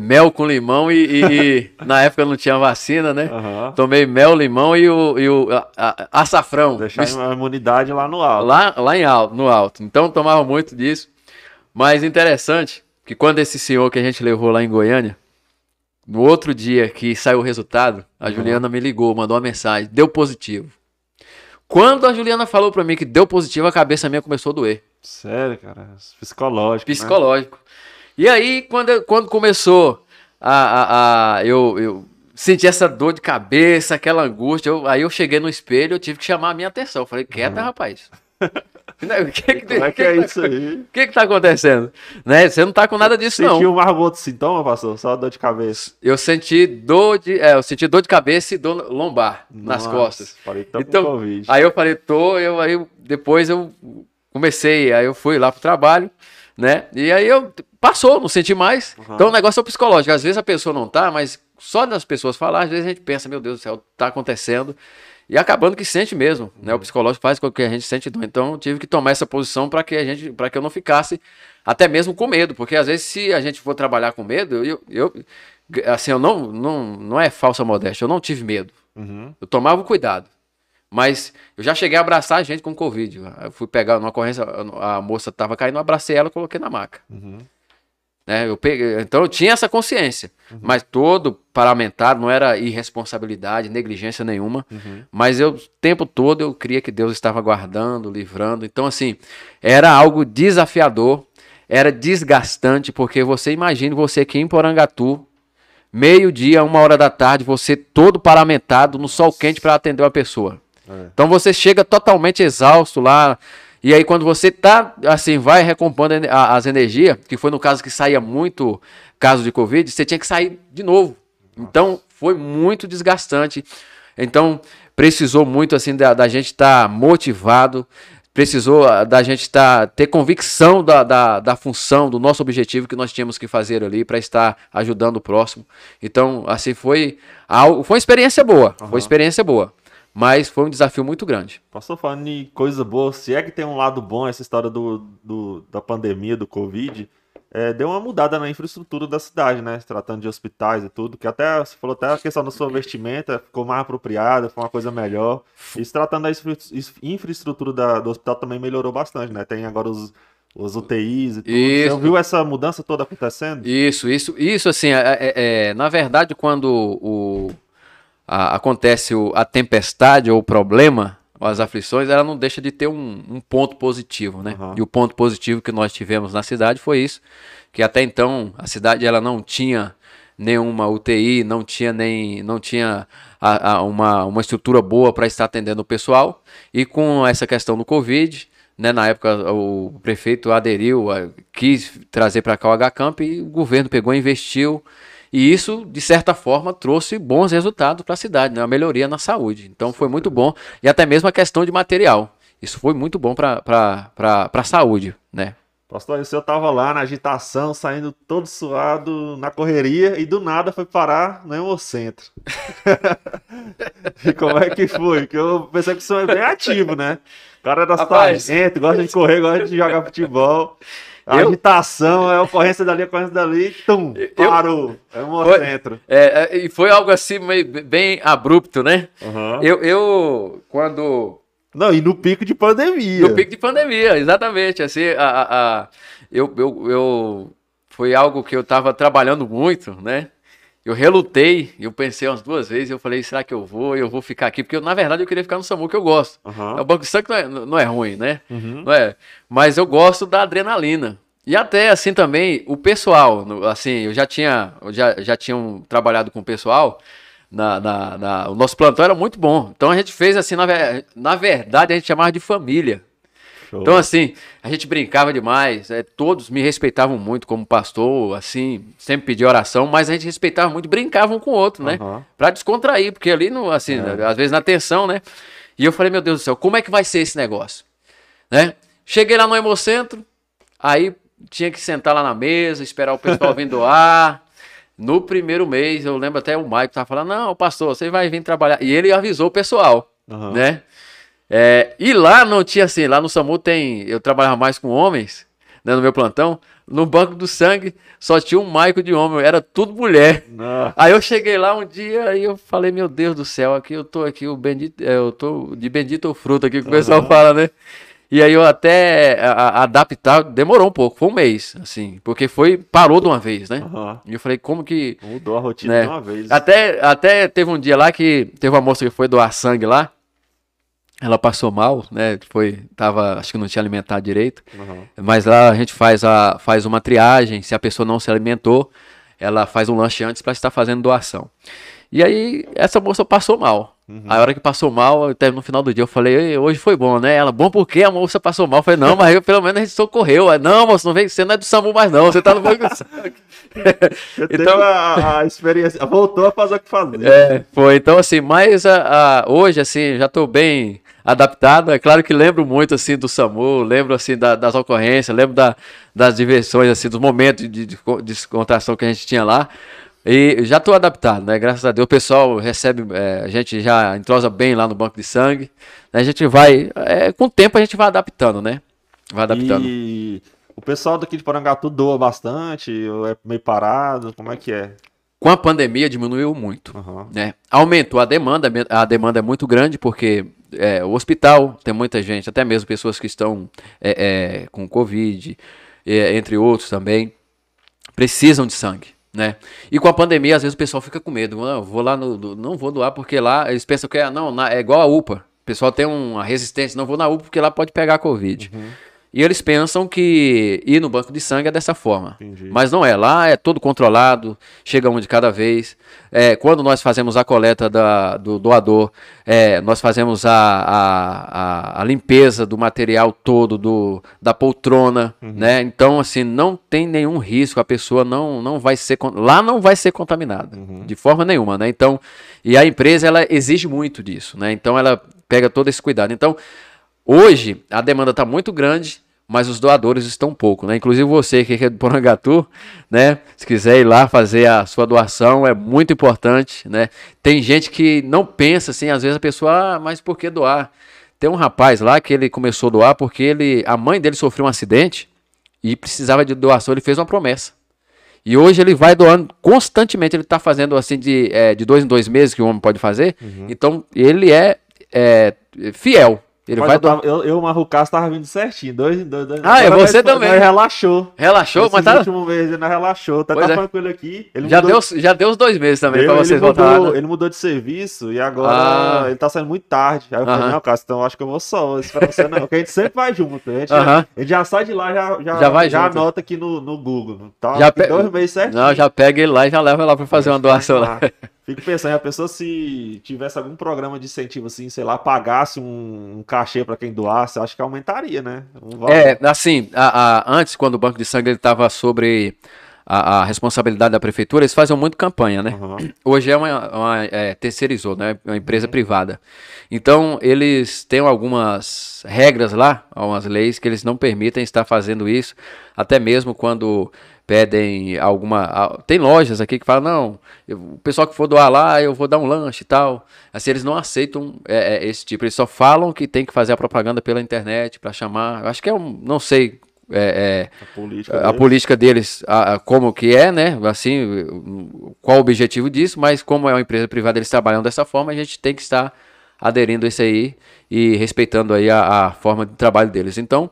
mel com limão e, e, e na época não tinha vacina, né? Uhum. Tomei mel, limão e o, e o a, a, açafrão. Deixar a imunidade lá no alto. Lá, lá em alto, no alto. Então tomava muito disso. Mas interessante que quando esse senhor que a gente levou lá em Goiânia, no outro dia que saiu o resultado, a uhum. Juliana me ligou, mandou uma mensagem, deu positivo. Quando a Juliana falou para mim que deu positivo, a cabeça minha começou a doer. Sério, cara? Psicológico. Né? Psicológico. Né? E aí, quando, quando começou a, a, a eu, eu senti essa dor de cabeça, aquela angústia, eu, aí eu cheguei no espelho, eu tive que chamar a minha atenção. Eu falei, quieta, rapaz. O que, que, Como é que, que é isso aí? O que que tá acontecendo? Né? Você não tá com nada disso, Sentiu não. Sentiu mais algum outro sintoma, pastor? Só dor de cabeça? Eu senti dor de, é, eu senti dor de cabeça e dor lombar Nossa, nas costas. Falei, tô então, com Covid. Aí eu falei, tô, eu, aí depois eu comecei, aí eu fui lá pro trabalho, né? E aí eu passou, não senti mais. Uhum. Então o negócio é o psicológico. Às vezes a pessoa não tá, mas só das pessoas falar, às vezes a gente pensa, meu Deus do céu, tá acontecendo. E acabando que sente mesmo, né? O psicológico faz com que a gente sente dor. Então eu tive que tomar essa posição para que a gente, para que eu não ficasse até mesmo com medo, porque às vezes se a gente for trabalhar com medo, eu, eu assim, eu não, não, não é falsa modéstia, eu não tive medo. Uhum. Eu tomava cuidado. Mas eu já cheguei a abraçar a gente com Covid. Eu fui pegar numa ocorrência, a moça estava caindo, eu abracei ela e coloquei na maca. Uhum. Né? Eu peguei, então eu tinha essa consciência. Uhum. Mas todo paramentado não era irresponsabilidade, negligência nenhuma. Uhum. Mas eu, o tempo todo, eu cria que Deus estava guardando, livrando. Então, assim, era algo desafiador, era desgastante, porque você imagina você aqui em Porangatu, meio-dia, uma hora da tarde, você todo paramentado no sol quente para atender uma pessoa. É. Então você chega totalmente exausto lá. E aí, quando você tá assim, vai recompondo as energias, que foi no caso que saía muito caso de Covid, você tinha que sair de novo. Então, foi muito desgastante. Então, precisou muito assim da, da gente estar tá motivado, precisou ah, da gente tá, ter convicção da, da, da, função, do nosso objetivo que nós tínhamos que fazer ali para estar ajudando o próximo. Então, assim, foi, algo, foi uma experiência boa. Uhum. Foi uma experiência boa. Mas foi um desafio muito grande. Passou falando em coisa boa, se é que tem um lado bom essa história do, do da pandemia, do Covid, é, deu uma mudada na infraestrutura da cidade, né? Se tratando de hospitais e tudo, que até, você falou até a questão da sua vestimenta ficou mais apropriada, foi uma coisa melhor. E se tratando da infraestrutura da, do hospital também melhorou bastante, né? Tem agora os, os UTIs e tudo. Isso. Você viu essa mudança toda acontecendo? Isso, isso, isso assim, é, é, é na verdade, quando o, a, acontece o, a tempestade ou o problema, as aflições, ela não deixa de ter um, um ponto positivo, né? Uhum. E o ponto positivo que nós tivemos na cidade foi isso, que até então a cidade ela não tinha nenhuma UTI, não tinha nem não tinha a, a, uma, uma estrutura boa para estar atendendo o pessoal e com essa questão do Covid, né, na época o prefeito aderiu, quis trazer para cá o H-Camp e o governo pegou e investiu e isso, de certa forma, trouxe bons resultados para a cidade, né? uma melhoria na saúde. Então foi muito bom. E até mesmo a questão de material. Isso foi muito bom para a saúde, né? Pastor, o senhor estava lá na agitação, saindo todo suado, na correria, e do nada foi parar no Hemocentro. e como é que foi? Porque eu pensei que o senhor é bem ativo, né? O cara é da sargento, gosta de correr, gosta de jogar futebol. A eu... agitação, é a ocorrência dali, ocorrência dali, tum, parou. É um centro. É, é, e foi algo assim meio, bem abrupto, né? Uhum. Eu, eu, quando. Não, e no pico de pandemia. No pico de pandemia, exatamente. Assim, a, a, a eu, eu, eu, foi algo que eu estava trabalhando muito, né? Eu relutei, eu pensei umas duas vezes, eu falei, será que eu vou? Eu vou ficar aqui, porque eu, na verdade eu queria ficar no SAMU que eu gosto. Uhum. O banco de sangue não é, não é ruim, né? Uhum. Não é, mas eu gosto da adrenalina. E até assim também o pessoal, assim, eu já tinha, eu já, já tinha um, trabalhado com o pessoal, na, na, na, o nosso plantão era muito bom. Então a gente fez assim, na, na verdade a gente chamava de família. Show. Então, assim, a gente brincava demais, é, todos me respeitavam muito como pastor, assim, sempre pedia oração, mas a gente respeitava muito, brincava um com o outro, né? Uhum. Pra descontrair, porque ali, no, assim, é. às vezes na tensão, né? E eu falei, meu Deus do céu, como é que vai ser esse negócio? Né? Cheguei lá no Hemocentro, aí tinha que sentar lá na mesa, esperar o pessoal vir doar. No primeiro mês, eu lembro até o Mike tava falando, não, pastor, você vai vir trabalhar. E ele avisou o pessoal, uhum. né? É, e lá não tinha assim, lá no SAMU tem. Eu trabalhava mais com homens, né, no meu plantão. No banco do sangue só tinha um Maico de homem, era tudo mulher. Não. Aí eu cheguei lá um dia e eu falei, meu Deus do céu, aqui eu tô aqui, o bendito, é, eu tô de bendito fruto aqui que o pessoal uhum. fala, né? E aí eu até a, a adaptar, demorou um pouco, foi um mês, assim, porque foi, parou de uma vez, né? Uhum. E eu falei, como que. Mudou a rotina né? de uma vez. Até, até teve um dia lá que teve uma moça que foi doar sangue lá ela passou mal, né? Foi, tava, acho que não tinha alimentado direito. Uhum. Mas lá a gente faz, a, faz uma triagem. Se a pessoa não se alimentou, ela faz um lanche antes para estar fazendo doação. E aí essa moça passou mal. Uhum. A hora que passou mal, até no final do dia eu falei, hoje foi bom, né? Ela, bom porque a moça passou mal. Eu falei, não, mas eu, pelo menos a gente socorreu. Não, moça, não vem, você não é do SAMU mais não, você tá no banco do sangue. então a, a, experiência, voltou a fazer o que fazia. É, foi. Então assim, mas a, a, hoje assim, já tô bem adaptado. É claro que lembro muito assim do SAMU, lembro assim da, das ocorrências, lembro da, das diversões, assim, dos momentos de, de, descontração que a gente tinha lá. E já estou adaptado, né? Graças a Deus o pessoal recebe, é, a gente já entrosa bem lá no banco de sangue. Né? A gente vai, é, com o tempo a gente vai adaptando, né? Vai adaptando. E o pessoal daqui de Porangatu doa bastante, ou é meio parado, como é que é? Com a pandemia diminuiu muito, uhum. né? Aumentou a demanda, a demanda é muito grande porque é, o hospital tem muita gente, até mesmo pessoas que estão é, é, com Covid, é, entre outros também, precisam de sangue. Né? E com a pandemia, às vezes o pessoal fica com medo. Não, vou lá no, não vou doar porque lá eles pensam que é, não, é igual a UPA. O pessoal tem uma resistência, não vou na UPA porque lá pode pegar Covid. Uhum. E eles pensam que ir no banco de sangue é dessa forma. Entendi. Mas não é. Lá é todo controlado, chega um de cada vez. É, quando nós fazemos a coleta da, do doador, é, nós fazemos a, a, a, limpeza do material todo, do, da poltrona. Uhum. Né? Então, assim, não tem nenhum risco. A pessoa não, não vai ser. Lá não vai ser contaminada. Uhum. De forma nenhuma. Né? Então, e a empresa ela exige muito disso. Né? Então, ela pega todo esse cuidado. Então, hoje, a demanda está muito grande mas os doadores estão pouco, né? Inclusive você que é do Porangatu, né? Se quiser ir lá fazer a sua doação, é muito importante, né? Tem gente que não pensa assim, às vezes a pessoa, ah, mas por que doar? Tem um rapaz lá que ele começou a doar porque ele, a mãe dele sofreu um acidente e precisava de doação, ele fez uma promessa. E hoje ele vai doando constantemente, ele está fazendo assim de, é, de dois em dois meses que o homem pode fazer. Uhum. Então ele é, é fiel, ele mas vai eu, tava, eu, eu, o Marrucaço tava vindo certinho. Dois, dois, dois ah, é você também. Nós relaxou. Relaxou, mas tá. último mês ele relaxou. Tá, tá é. ele aqui. Ele já, mudou... deu, já deu os dois meses também eu, pra vocês voltarem. Né? Ele mudou de serviço e agora ah. ele tá saindo muito tarde. Aí eu falei, uh -huh. não, Cássio, então acho que eu vou só. Isso pra você não. Porque a gente sempre vai junto. A gente, uh -huh. já, a gente já sai de lá, já, já, já, vai já anota aqui no, no Google. Tá? Já pe... dois meses certo? Não, já pega ele lá e já leva lá pra fazer uma doação lá. Fico pensando, a pessoa se tivesse algum programa de incentivo assim, sei lá, pagasse um, um cachê para quem doasse, acho que aumentaria, né? Um é, assim, a, a, antes, quando o Banco de Sangue estava sobre a, a, responsabilidade da prefeitura, eles faziam muito campanha, né? Uhum. Hoje é uma, uma é, terceirizou, né? É uma empresa uhum. privada. Então, eles têm algumas regras lá, algumas leis que eles não permitem estar fazendo isso, até mesmo quando pedem alguma. Tem lojas aqui que falam, não, eu, o pessoal que for doar lá, eu vou dar um lanche e tal. Assim, eles não aceitam é, é, esse tipo, eles só falam que tem que fazer a propaganda pela internet para chamar. Eu acho que é um. Não sei. É, é a política, a deles, política deles a, a, como que é, né? Assim, qual o objetivo disso, mas como é uma empresa privada, eles trabalham dessa forma, a gente tem que estar aderindo a isso aí e respeitando aí a, a forma de trabalho deles. Então,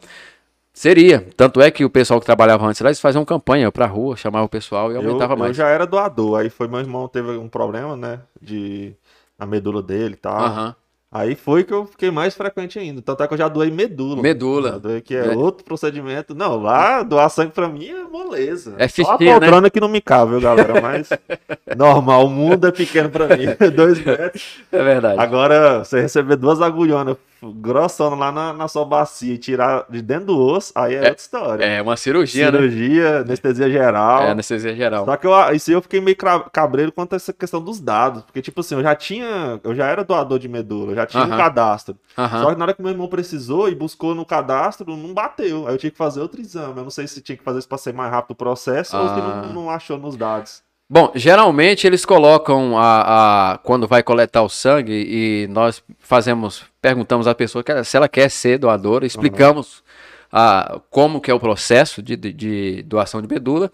Seria. Tanto é que o pessoal que trabalhava antes lá, eles faziam campanha pra rua, chamava o pessoal e aumentava eu, mais. Eu já era doador, aí foi meu irmão teve um problema, né? De. a medula dele e tal. Uhum. Aí foi que eu fiquei mais frequente ainda. Tanto é que eu já doei medula. Medula. Já doei, que é, é, outro procedimento. Não, lá doar sangue pra mim é moleza. É fichinha, Só a né? poltrona né? que não me cabe, viu, galera? Mas normal, o mundo é pequeno pra mim. Dois metros. É verdade. Agora, você receber duas agulhonas grossona lá na, na sua bacia e tirar de dentro do osso, aí é, é outra história. É uma cirurgia, cirurgia né? Cirurgia, anestesia geral. É, anestesia geral. Só que eu, isso eu fiquei meio cabreiro quanto a essa questão dos dados. Porque, tipo assim, eu já tinha. Eu já era doador de medula, eu já tinha uh -huh. um cadastro. Uh -huh. Só que na hora que meu irmão precisou e buscou no cadastro, não bateu. Aí eu tinha que fazer outro exame. Eu não sei se tinha que fazer isso pra ser mais rápido o processo ou se não, ah. não achou nos dados. Bom, geralmente eles colocam a, a, quando vai coletar o sangue e nós fazemos, perguntamos à pessoa se ela quer ser doadora, explicamos uhum. a, como que é o processo de, de, de, doação de medula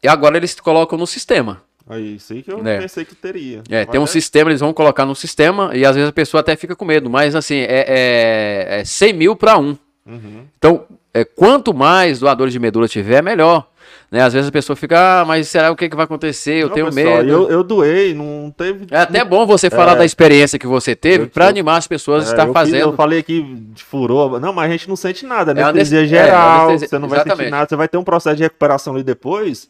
e agora eles colocam no sistema. Aí, isso aí que eu é. pensei que teria. É, tem um é... sistema, eles vão colocar no sistema e às vezes a pessoa até fica com medo, mas assim, é, é, é 100 mil para um. Uhum. Então, é, quanto mais doadores de medula tiver, melhor. Né? Às vezes a pessoa fica, ah, mas será o que, que vai acontecer? Eu não, tenho pessoal, medo. Eu, eu, doei, não teve. É até bom você falar é, da experiência que você teve para animar as pessoas a é, estar eu fazendo. eu falei aqui de furou. Não, mas a gente não sente nada, né? É anestesia geral, é, anestesia... você não vai Exatamente. sentir nada. Você vai ter um processo de recuperação ali depois.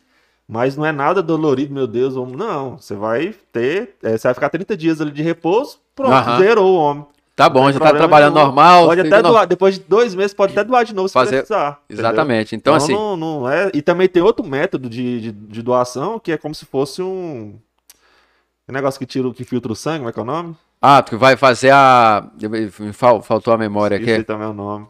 Mas não é nada dolorido, meu Deus. Não, você vai ter. É, você vai ficar 30 dias ali de repouso, pronto, zerou o homem. Tá bom, já tá trabalhando normal. Pode até doar, depois de dois meses, pode até doar de novo se Fazer... precisar. Exatamente. Então, então, assim. Não, não é... E também tem outro método de, de, de, doação que é como se fosse um. Um negócio que tira que filtra o sangue, como é que é o nome? Ah, tu vai fazer a. Faltou a memória aqui. Esse também o nome.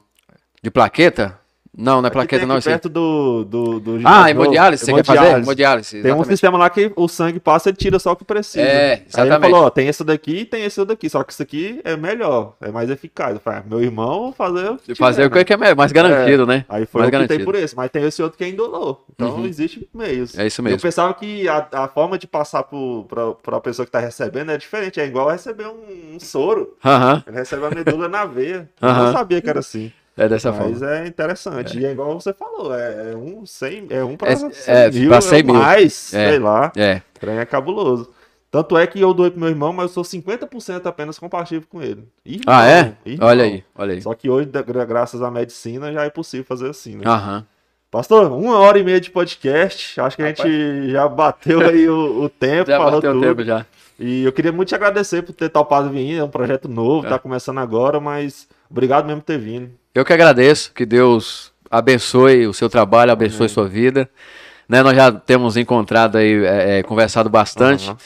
De plaqueta? Não, não é plaqueta, não. Perto do, do, do Ah, hemodiálise, você quer fazer? Hemodiálise. Tem um sistema lá que o sangue passa e tira só o que precisa. É, exatamente. Aí ele falou, ó, tem esse daqui e tem esse daqui, só que isso aqui é melhor, é mais eficaz. Eu falei, ah, meu irmão fazer o Fazer o que é melhor, mais garantido, é, né? Aí foi mais o que tem por esse, mas tem esse outro que é indolor. Então uhum. existe meios. É isso mesmo. Eu pensava que a, a forma de passar para a pessoa que tá recebendo é diferente, é igual receber um, um soro. Uhum. Ele recebe a medula na veia. Uhum. Eu não sabia que era assim. É dessa Mas forma. Mas é interessante. É. E é igual você falou, é, é um 100, é um para é, 100 é, mil, 100 mil. mais, é, sei lá. É. Trem é cabuloso. Tanto é que eu doei pro meu irmão, mas eu sou 50% apenas compatível com ele. Irmão, ah, é? Irmão. Olha aí, olha aí. Só que hoje, graças à medicina, já é possível fazer assim, né? Aham. Pastor, uma hora e meia de podcast. Acho que Rapaz. a gente já bateu aí o, o tempo. Já bateu tudo. o tempo já. E eu queria muito te agradecer por ter topado vir. É um projeto novo, é. tá começando agora, mas obrigado mesmo por ter vindo. Eu que agradeço. Que Deus abençoe o seu trabalho, abençoe sua vida. Né, nós já temos encontrado aí, é, é, conversado bastante. Uhum.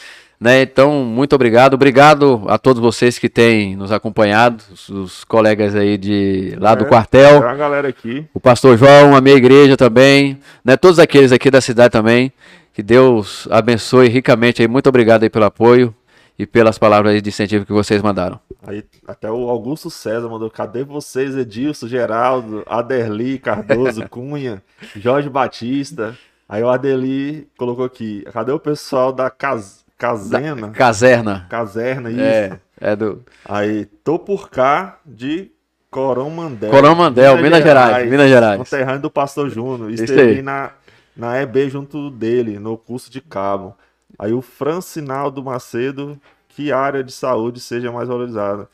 Né? Então, muito obrigado. Obrigado a todos vocês que têm nos acompanhado, os, os colegas aí de lá é, do quartel. É a galera aqui. O pastor João, a minha igreja também, né? Todos aqueles aqui da cidade também. Que Deus abençoe ricamente aí. Muito obrigado aí pelo apoio e pelas palavras de incentivo que vocês mandaram. Aí, até o Augusto César mandou: cadê vocês, Edilson, Geraldo, Aderli, Cardoso, Cunha, Jorge Batista? Aí o Adeli colocou aqui: cadê o pessoal da casa? Caserna. Caserna. Caserna, isso. É, é do. Aí, tô por cá de Coromandel. Coromandel, Minas, Minas Gerais, Gerais. Minas Gerais. Conterrâneo do Pastor Júnior. Esteve na, na EB junto dele, no curso de cabo. Aí o Francinaldo Macedo, que área de saúde seja mais valorizada.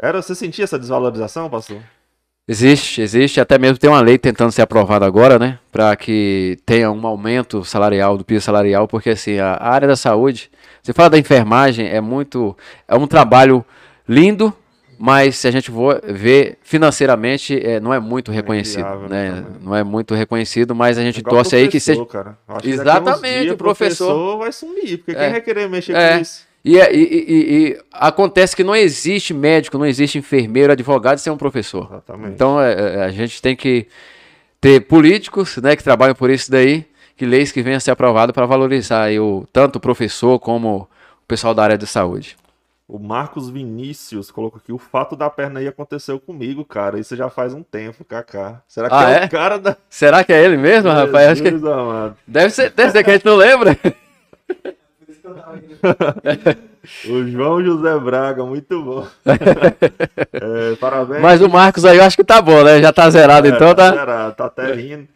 Era, você sentia essa desvalorização, pastor? Existe, existe. Até mesmo tem uma lei tentando ser aprovada agora, né? Para que tenha um aumento salarial, do piso salarial, porque assim, a área da saúde, você fala da enfermagem, é muito. É um trabalho lindo, mas se a gente for ver financeiramente, é, não é muito reconhecido, é viável, né? Não é muito reconhecido, mas a gente é torce aí que seja. Cara. Exatamente, o professor... professor vai sumir, porque quem é. vai querer mexer é. com isso? É, e, e, e, e, acontece que não existe médico, não existe enfermeiro, advogado sem um professor. Exatamente. Então é, é, a gente tem que ter políticos né, que trabalham por isso daí, que leis que venham a ser aprovadas para valorizar o, tanto o professor como o pessoal da área de saúde. O Marcos Vinícius colocou aqui: o fato da perna aí aconteceu comigo, cara. Isso já faz um tempo, Kaká. Será que ah, é, é, o cara da. Será que é ele mesmo, Jesus rapaz? Acho que... Deve ser, deve ser que a gente não lembra. o João José Braga, muito bom. é, parabéns. Mas o Marcos aí eu acho que tá bom, né? Já tá zerado, é, então tá. Tá zerado, tá até rindo.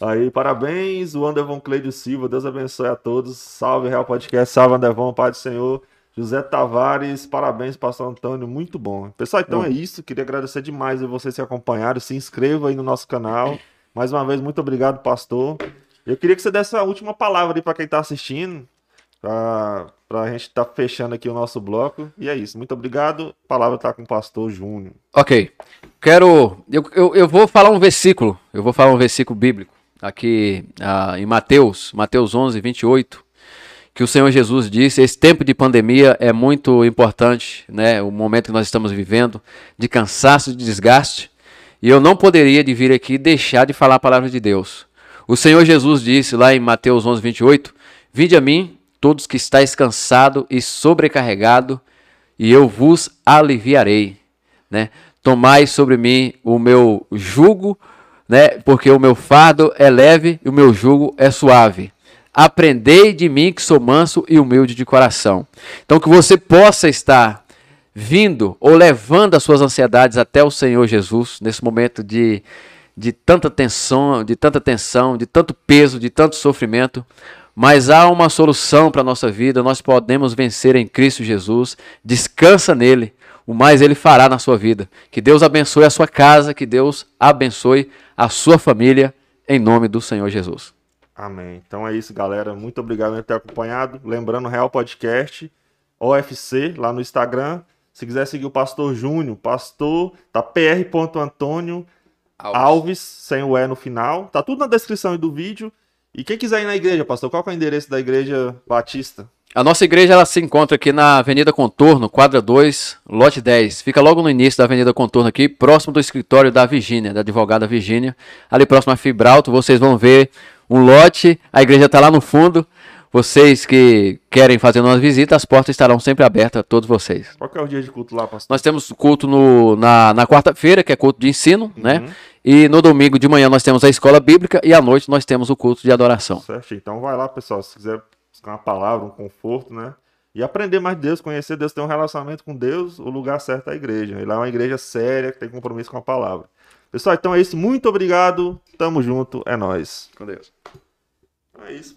Aí, parabéns, o Andervon Cleidio Silva. Deus abençoe a todos. Salve, Real Podcast. Salve, Andervon, Pai do Senhor. José Tavares, parabéns, Pastor Antônio, muito bom. Pessoal, então é isso. Queria agradecer demais a vocês que acompanharam. Se inscreva aí no nosso canal. Mais uma vez, muito obrigado, pastor. Eu queria que você desse a última palavra aí para quem está assistindo para a gente estar tá fechando aqui o nosso bloco. E é isso. Muito obrigado. A palavra está com o pastor Júnior. Ok. Quero. Eu, eu, eu, vou falar um versículo. Eu vou falar um versículo bíblico. Aqui ah, em Mateus, Mateus 11, 28. Que o Senhor Jesus disse: esse tempo de pandemia é muito importante, né? O momento que nós estamos vivendo, de cansaço, de desgaste. E eu não poderia de vir aqui deixar de falar a palavra de Deus. O Senhor Jesus disse lá em Mateus 11, 28: Vinde a mim, todos que estáis cansado e sobrecarregado, e eu vos aliviarei, né? Tomai sobre mim o meu jugo, né? Porque o meu fardo é leve e o meu jugo é suave. Aprendei de mim que sou manso e humilde de coração. Então que você possa estar vindo ou levando as suas ansiedades até o Senhor Jesus nesse momento de de tanta tensão, de tanta tensão, de tanto peso, de tanto sofrimento, mas há uma solução para a nossa vida, nós podemos vencer em Cristo Jesus. Descansa nele, o mais ele fará na sua vida. Que Deus abençoe a sua casa, que Deus abençoe a sua família, em nome do Senhor Jesus. Amém. Então é isso, galera. Muito obrigado por ter acompanhado. Lembrando, Real Podcast, OFC, lá no Instagram. Se quiser seguir o Pastor Júnior, pastor, tá pr.antônio Alves. Alves, sem o E no final. Tá tudo na descrição do vídeo. E quem quiser ir na igreja, pastor, qual é o endereço da igreja batista? A nossa igreja ela se encontra aqui na Avenida Contorno, quadra 2, lote 10. Fica logo no início da Avenida Contorno aqui, próximo do escritório da Virgínia, da advogada Virgínia. Ali próximo a Fibralto, vocês vão ver um lote, a igreja está lá no fundo. Vocês que querem fazer uma visita, as portas estarão sempre abertas a todos vocês. Qual é o dia de culto lá, pastor? Nós temos culto no, na, na quarta-feira, que é culto de ensino, uhum. né? E no domingo de manhã nós temos a escola bíblica e à noite nós temos o culto de adoração. Certo, então vai lá, pessoal, se quiser buscar uma palavra, um conforto, né? E aprender mais de Deus, conhecer Deus, ter um relacionamento com Deus, o lugar certo é a igreja. E lá é uma igreja séria, que tem compromisso com a palavra. Pessoal, então é isso. Muito obrigado. Tamo junto. É nós. Com Deus. É isso.